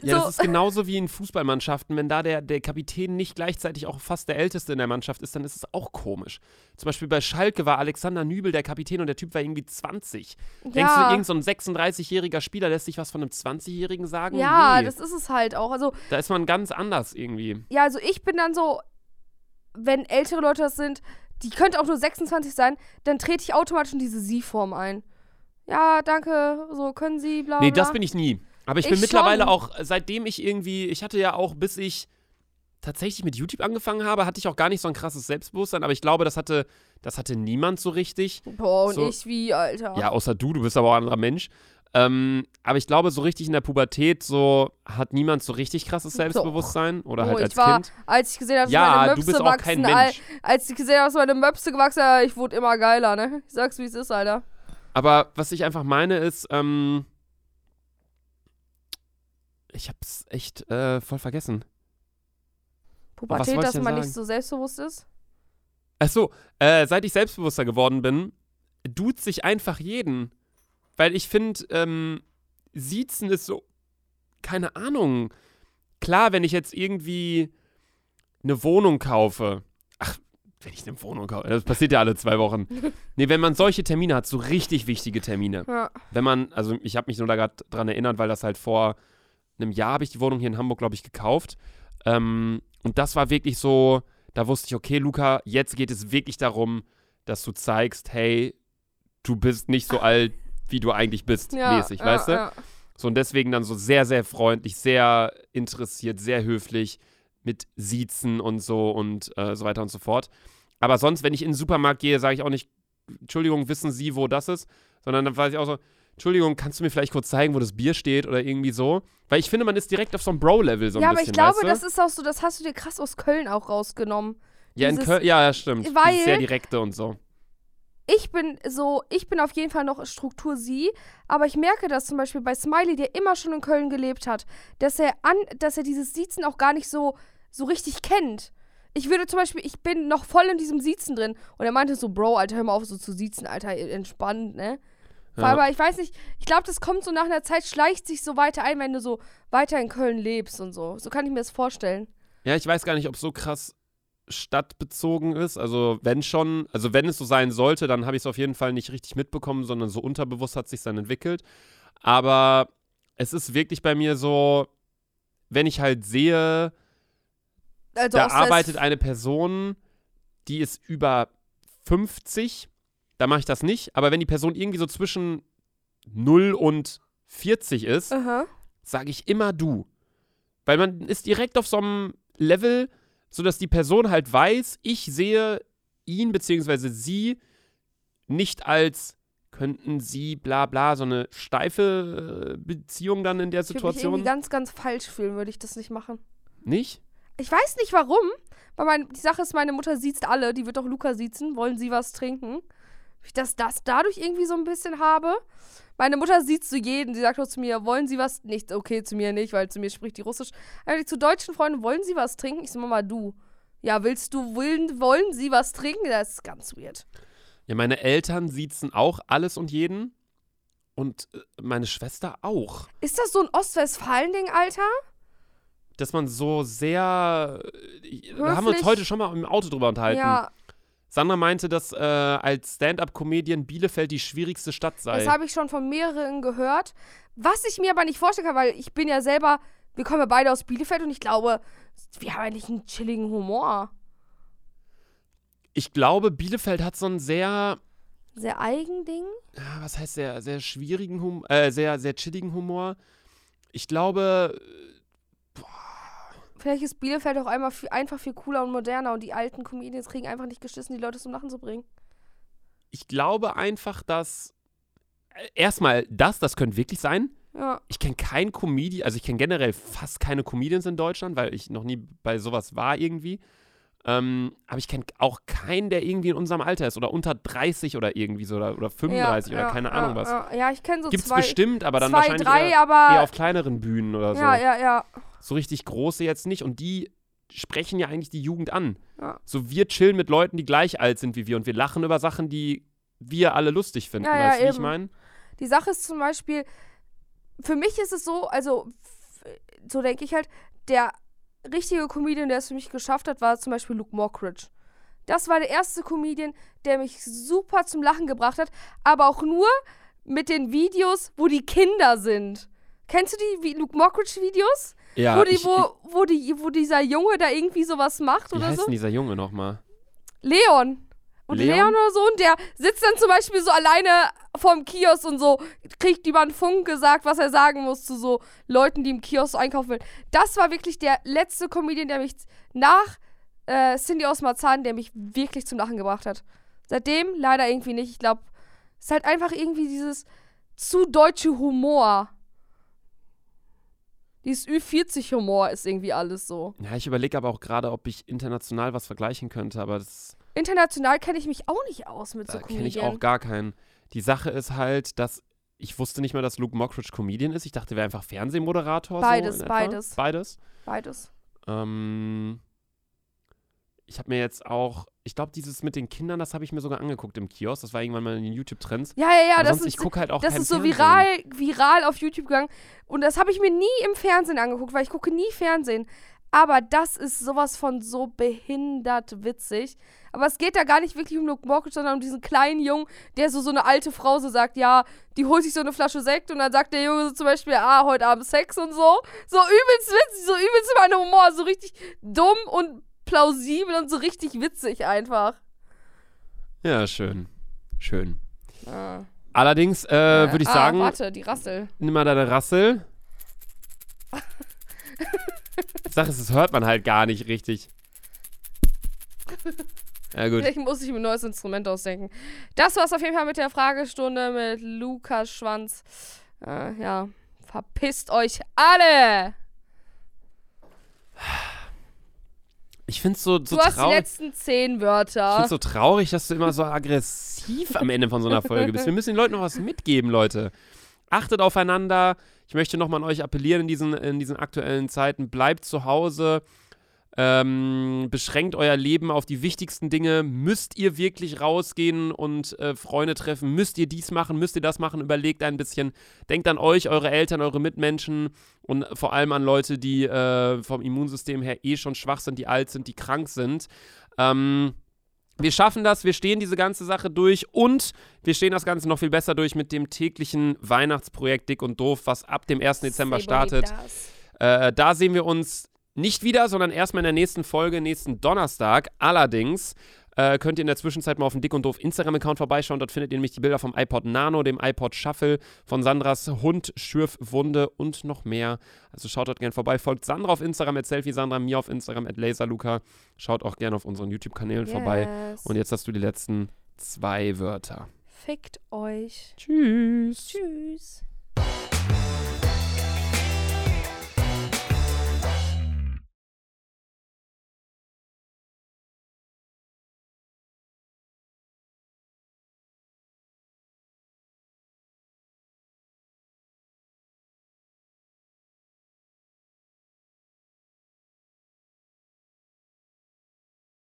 Ja, so, das ist genauso wie in Fußballmannschaften. Wenn da der, der Kapitän nicht gleichzeitig auch fast der Älteste in der Mannschaft ist, dann ist es auch komisch. Zum Beispiel bei Schalke war Alexander Nübel der Kapitän und der Typ war irgendwie 20. Denkst du, ja, irgend so ein 36-jähriger Spieler lässt sich was von einem 20-Jährigen sagen? ja, nee, das ist es halt auch. Also, da ist man ganz anders irgendwie. ja, also ich bin dann so, wenn ältere Leute das sind, die könnte auch nur 26 sein, dann trete ich automatisch in diese Sie-Form ein. Ja, danke, so können Sie, bla, Nee, bla. das bin ich nie. Aber ich, Ich bin mittlerweile schon. auch, seitdem ich irgendwie, ich hatte ja auch, bis ich tatsächlich mit YouTube angefangen habe, hatte ich auch gar nicht so ein krasses Selbstbewusstsein, aber ich glaube, das hatte, das hatte niemand so richtig. Boah, und so- ich wie, Alter. Ja, außer du, du bist aber auch ein anderer Mensch. Ähm, aber ich glaube, so richtig in der Pubertät so hat niemand so richtig krasses Selbstbewusstsein oder Oh, halt ich als war, Kind. als ich gesehen habe, dass Ja, meine du Möpse bist auch wachsen, kein Mensch. als ich gesehen habe, dass meine Möpse gewachsen ich wurde immer geiler, ne? Ich sag's, wie es ist, Alter. Aber was ich einfach meine ist, ähm, ich hab's echt äh, voll vergessen. Pubertät, dass man sagen? nicht so selbstbewusst ist. Achso, äh, seit ich selbstbewusster geworden bin, duzt sich einfach jeden. Weil ich finde, ähm, Siezen ist so, keine Ahnung. Klar, wenn ich jetzt irgendwie eine Wohnung kaufe, ach, wenn ich eine Wohnung kaufe, das passiert ja alle zwei Wochen. Nee, wenn man solche Termine hat, so richtig wichtige Termine. Ja. Wenn man, also ich habe mich nur da gerade dran erinnert, weil das halt vor einem Jahr habe ich die Wohnung hier in Hamburg, glaube ich, gekauft. Ähm, und das war wirklich so, da wusste ich, okay, Luca, jetzt geht es wirklich darum, dass du zeigst, hey, du bist nicht so alt, wie du eigentlich bist, ja mäßig, ja, weißt du? Ja. So und deswegen dann so sehr, sehr freundlich, sehr interessiert, sehr höflich mit Siezen und so und äh, so weiter und so fort. Aber sonst, wenn ich in den Supermarkt gehe, sage ich auch nicht, Entschuldigung, wissen Sie, wo das ist? Sondern dann weiß ich auch so, Entschuldigung, kannst du mir vielleicht kurz zeigen, wo das Bier steht oder irgendwie so? Weil ich finde, man ist direkt auf so einem Bro-Level so ein ja, aber bisschen, ich glaube, weißt du? das ist auch so, das hast du dir krass aus Köln auch rausgenommen. ja, in Köln, ja, ja, stimmt. Weil- Dieses sehr direkte und so. Ich bin so, ich bin auf jeden Fall noch Struktur sie, aber ich merke das zum Beispiel bei Smiley, der immer schon in Köln gelebt hat, dass er an, dass er dieses Siezen auch gar nicht so, so richtig kennt. Ich würde zum Beispiel, ich bin noch voll in diesem Siezen drin und er meinte so, Bro, Alter, hör mal auf so zu siezen, Alter, entspannt, ne? Ja. Aber ich weiß nicht, ich glaube, das kommt so nach einer Zeit, schleicht sich so weiter ein, wenn du so weiter in Köln lebst und so. So kann ich mir das vorstellen. Ja, ich weiß gar nicht, ob es so krass stadtbezogen ist. Also wenn schon, also wenn es so sein sollte, dann habe ich es auf jeden Fall nicht richtig mitbekommen, sondern so unterbewusst hat sich dann entwickelt. Aber es ist wirklich bei mir so, wenn ich halt sehe, Also da arbeitet eine Person, die ist über 50, da mache ich das nicht. Aber wenn die Person irgendwie so zwischen 0 und 40 ist, sage ich immer du. Weil man ist direkt auf so einem Level, sodass die Person halt weiß, ich sehe ihn bzw. sie nicht als könnten sie bla bla so eine steife äh, Beziehung dann in der Ich würde mich Situation? irgendwie ganz, ganz falsch fühlen, würde ich das nicht machen. Nicht? Ich weiß nicht warum, weil mein, die Sache ist, meine Mutter sieht alle, die wird auch Luca siezen, wollen sie was trinken. Ich das, das dadurch irgendwie so ein bisschen habe. Meine Mutter sieht zu jeden, sie sagt auch zu mir, wollen sie was? Nicht, okay, zu mir nicht, weil zu mir spricht die Russisch. Aber zu deutschen Freunden, wollen sie was trinken? Ich so, Mama, du. Ja, willst du, wollen, wollen sie was trinken? Das ist ganz weird. Ja, meine Eltern siezen auch alles und jeden. Und äh, meine Schwester auch. Ist das so ein Ostwestfalen-Ding, Alter? Dass man so sehr. äh, Da haben wir uns Höflich. heute schon mal im Auto drüber unterhalten. Ja, Sandra meinte, dass äh, als Stand-up-Comedian Bielefeld die schwierigste Stadt sei. das habe ich schon von mehreren gehört. Was ich mir aber nicht vorstellen kann, weil ich bin ja selber, wir kommen ja beide aus Bielefeld und ich glaube, wir haben eigentlich einen chilligen Humor. ich glaube, Bielefeld hat so einen sehr. Sehr Eigending. ja, was heißt sehr, sehr schwierigen Humor, äh, sehr, sehr chilligen Humor. Ich glaube, Vielleicht ist Bielefeld auch einmal viel, einfach viel cooler und moderner und die alten Comedians kriegen einfach nicht geschissen, die Leute zum Lachen zu bringen. ich glaube einfach, dass äh, erstmal das, das könnte wirklich sein. Ja. Ich kenne keinen Comedian, also ich kenne generell fast keine Comedians in Deutschland, weil ich noch nie bei sowas war irgendwie. Ähm, aber ich kenne auch keinen, der irgendwie in unserem Alter ist oder unter 30 oder irgendwie so oder, oder 35 ja, oder ja, keine Ahnung was. Ja, ich kenne so Gibt's zwei, bestimmt, aber dann zwei wahrscheinlich drei, eher, aber eher auf kleineren Bühnen oder so. ja, ja, ja. So richtig große jetzt nicht und die sprechen ja eigentlich die Jugend an. Ja. So wir chillen mit Leuten, die gleich alt sind wie wir und wir lachen über Sachen, die wir alle lustig finden. Ja, ja, weißt du, wie ich meine? Die Sache ist zum Beispiel, für mich ist es so, also so denke ich halt, der richtige Comedian, der es für mich geschafft hat, war zum Beispiel Luke Mockridge. Das war der erste Comedian, der mich super zum Lachen gebracht hat, aber auch nur mit den Videos, wo die Kinder sind. Kennst du die Luke Mockridge Videos? Ja, wo, die, ich, wo, wo, die, wo dieser Junge da irgendwie sowas macht wie oder heißt so? denn dieser Junge nochmal? Leon. Und Leon? Leon? oder so, und der sitzt dann zum Beispiel so alleine vorm Kiosk und so, kriegt über einen Funk gesagt, was er sagen muss zu so Leuten, die im Kiosk einkaufen will. Das war wirklich der letzte Comedian, der mich nach äh, Cindy aus Marzahn, der mich wirklich zum Lachen gebracht hat. Seitdem leider irgendwie nicht. Ich glaube, es ist halt einfach irgendwie dieses zu deutsche Humor. Dieses Ü40-Humor ist irgendwie alles so. Ja, ich überlege aber auch gerade, ob ich international was vergleichen könnte, aber das International kenne ich mich auch nicht aus mit so da kenne ich Comedian. auch gar keinen. Die Sache ist halt, dass ich wusste nicht mal, dass Luke Mockridge Comedian ist. Ich dachte, er wäre einfach Fernsehmoderator. Beides, so beides. Beides. Beides. Ähm, ich habe mir jetzt auch, ich glaube, dieses mit den Kindern, das habe ich mir sogar angeguckt im Kiosk. Das war irgendwann mal in den YouTube-Trends. Ja, ja, ja, Aber das sonst, ist, ich gucke halt auch das ist so viral, viral auf YouTube gegangen. Und das habe ich mir nie im Fernsehen angeguckt, weil ich gucke nie Fernsehen. Aber das ist sowas von so behindert witzig. Aber es geht da gar nicht wirklich um Luke Mockridge, sondern um diesen kleinen Jungen, der so so eine alte Frau so sagt, ja, die holt sich so eine Flasche Sekt und dann sagt der Junge so zum Beispiel, ah, heute Abend Sex und so. So übelst witzig, so übelst mein Humor, so richtig dumm und plausibel und so richtig witzig einfach. Ja, schön. Schön. Ah. Allerdings äh, würde ich ah, sagen, Warte, die Rassel. nimm mal deine Rassel. Die Sache ist, das hört man halt gar nicht richtig. Ja, gut. Vielleicht muss ich mir ein neues Instrument ausdenken. Das war's auf jeden Fall mit der Fragestunde mit Lukas Schwanz. Äh, ja, verpisst euch alle! Ich finde es so, so du hast die traurig. letzten zehn Ich Wörter. finde so traurig, dass du immer so aggressiv am Ende von so einer Folge bist. Wir müssen den Leuten noch was mitgeben, Leute. Achtet aufeinander. Ich möchte nochmal an euch appellieren in diesen, in diesen aktuellen Zeiten. Bleibt zu Hause. Ähm, beschränkt euer Leben auf die wichtigsten Dinge. Müsst ihr wirklich rausgehen und äh, Freunde treffen? Müsst ihr dies machen? Müsst ihr das machen? Überlegt ein bisschen. Denkt an euch, eure Eltern, eure Mitmenschen und vor allem an Leute, die äh, vom Immunsystem her eh schon schwach sind, die alt sind, die krank sind. Ähm, wir schaffen das, wir stehen diese ganze Sache durch und wir stehen das Ganze noch viel besser durch mit dem täglichen Weihnachtsprojekt Dick und Doof, was ab dem 1. Dezember startet. Äh, da sehen wir uns nicht wieder, sondern erstmal in der nächsten Folge, nächsten Donnerstag. Allerdings äh, könnt ihr in der Zwischenzeit mal auf dem Dick und Doof Instagram-Account vorbeischauen. Dort findet ihr nämlich die Bilder vom iPod Nano, dem iPod Shuffle, von Sandras Hund, Schürfwunde und noch mehr. Also schaut dort gerne vorbei. Folgt Sandra auf Instagram, at Selfie Sandra, mir auf Instagram, at Laserluca. Schaut auch gerne auf unseren YouTube-Kanälen vorbei. Yes. Und jetzt hast du die letzten zwei Wörter. Fickt euch. Tschüss. Tschüss.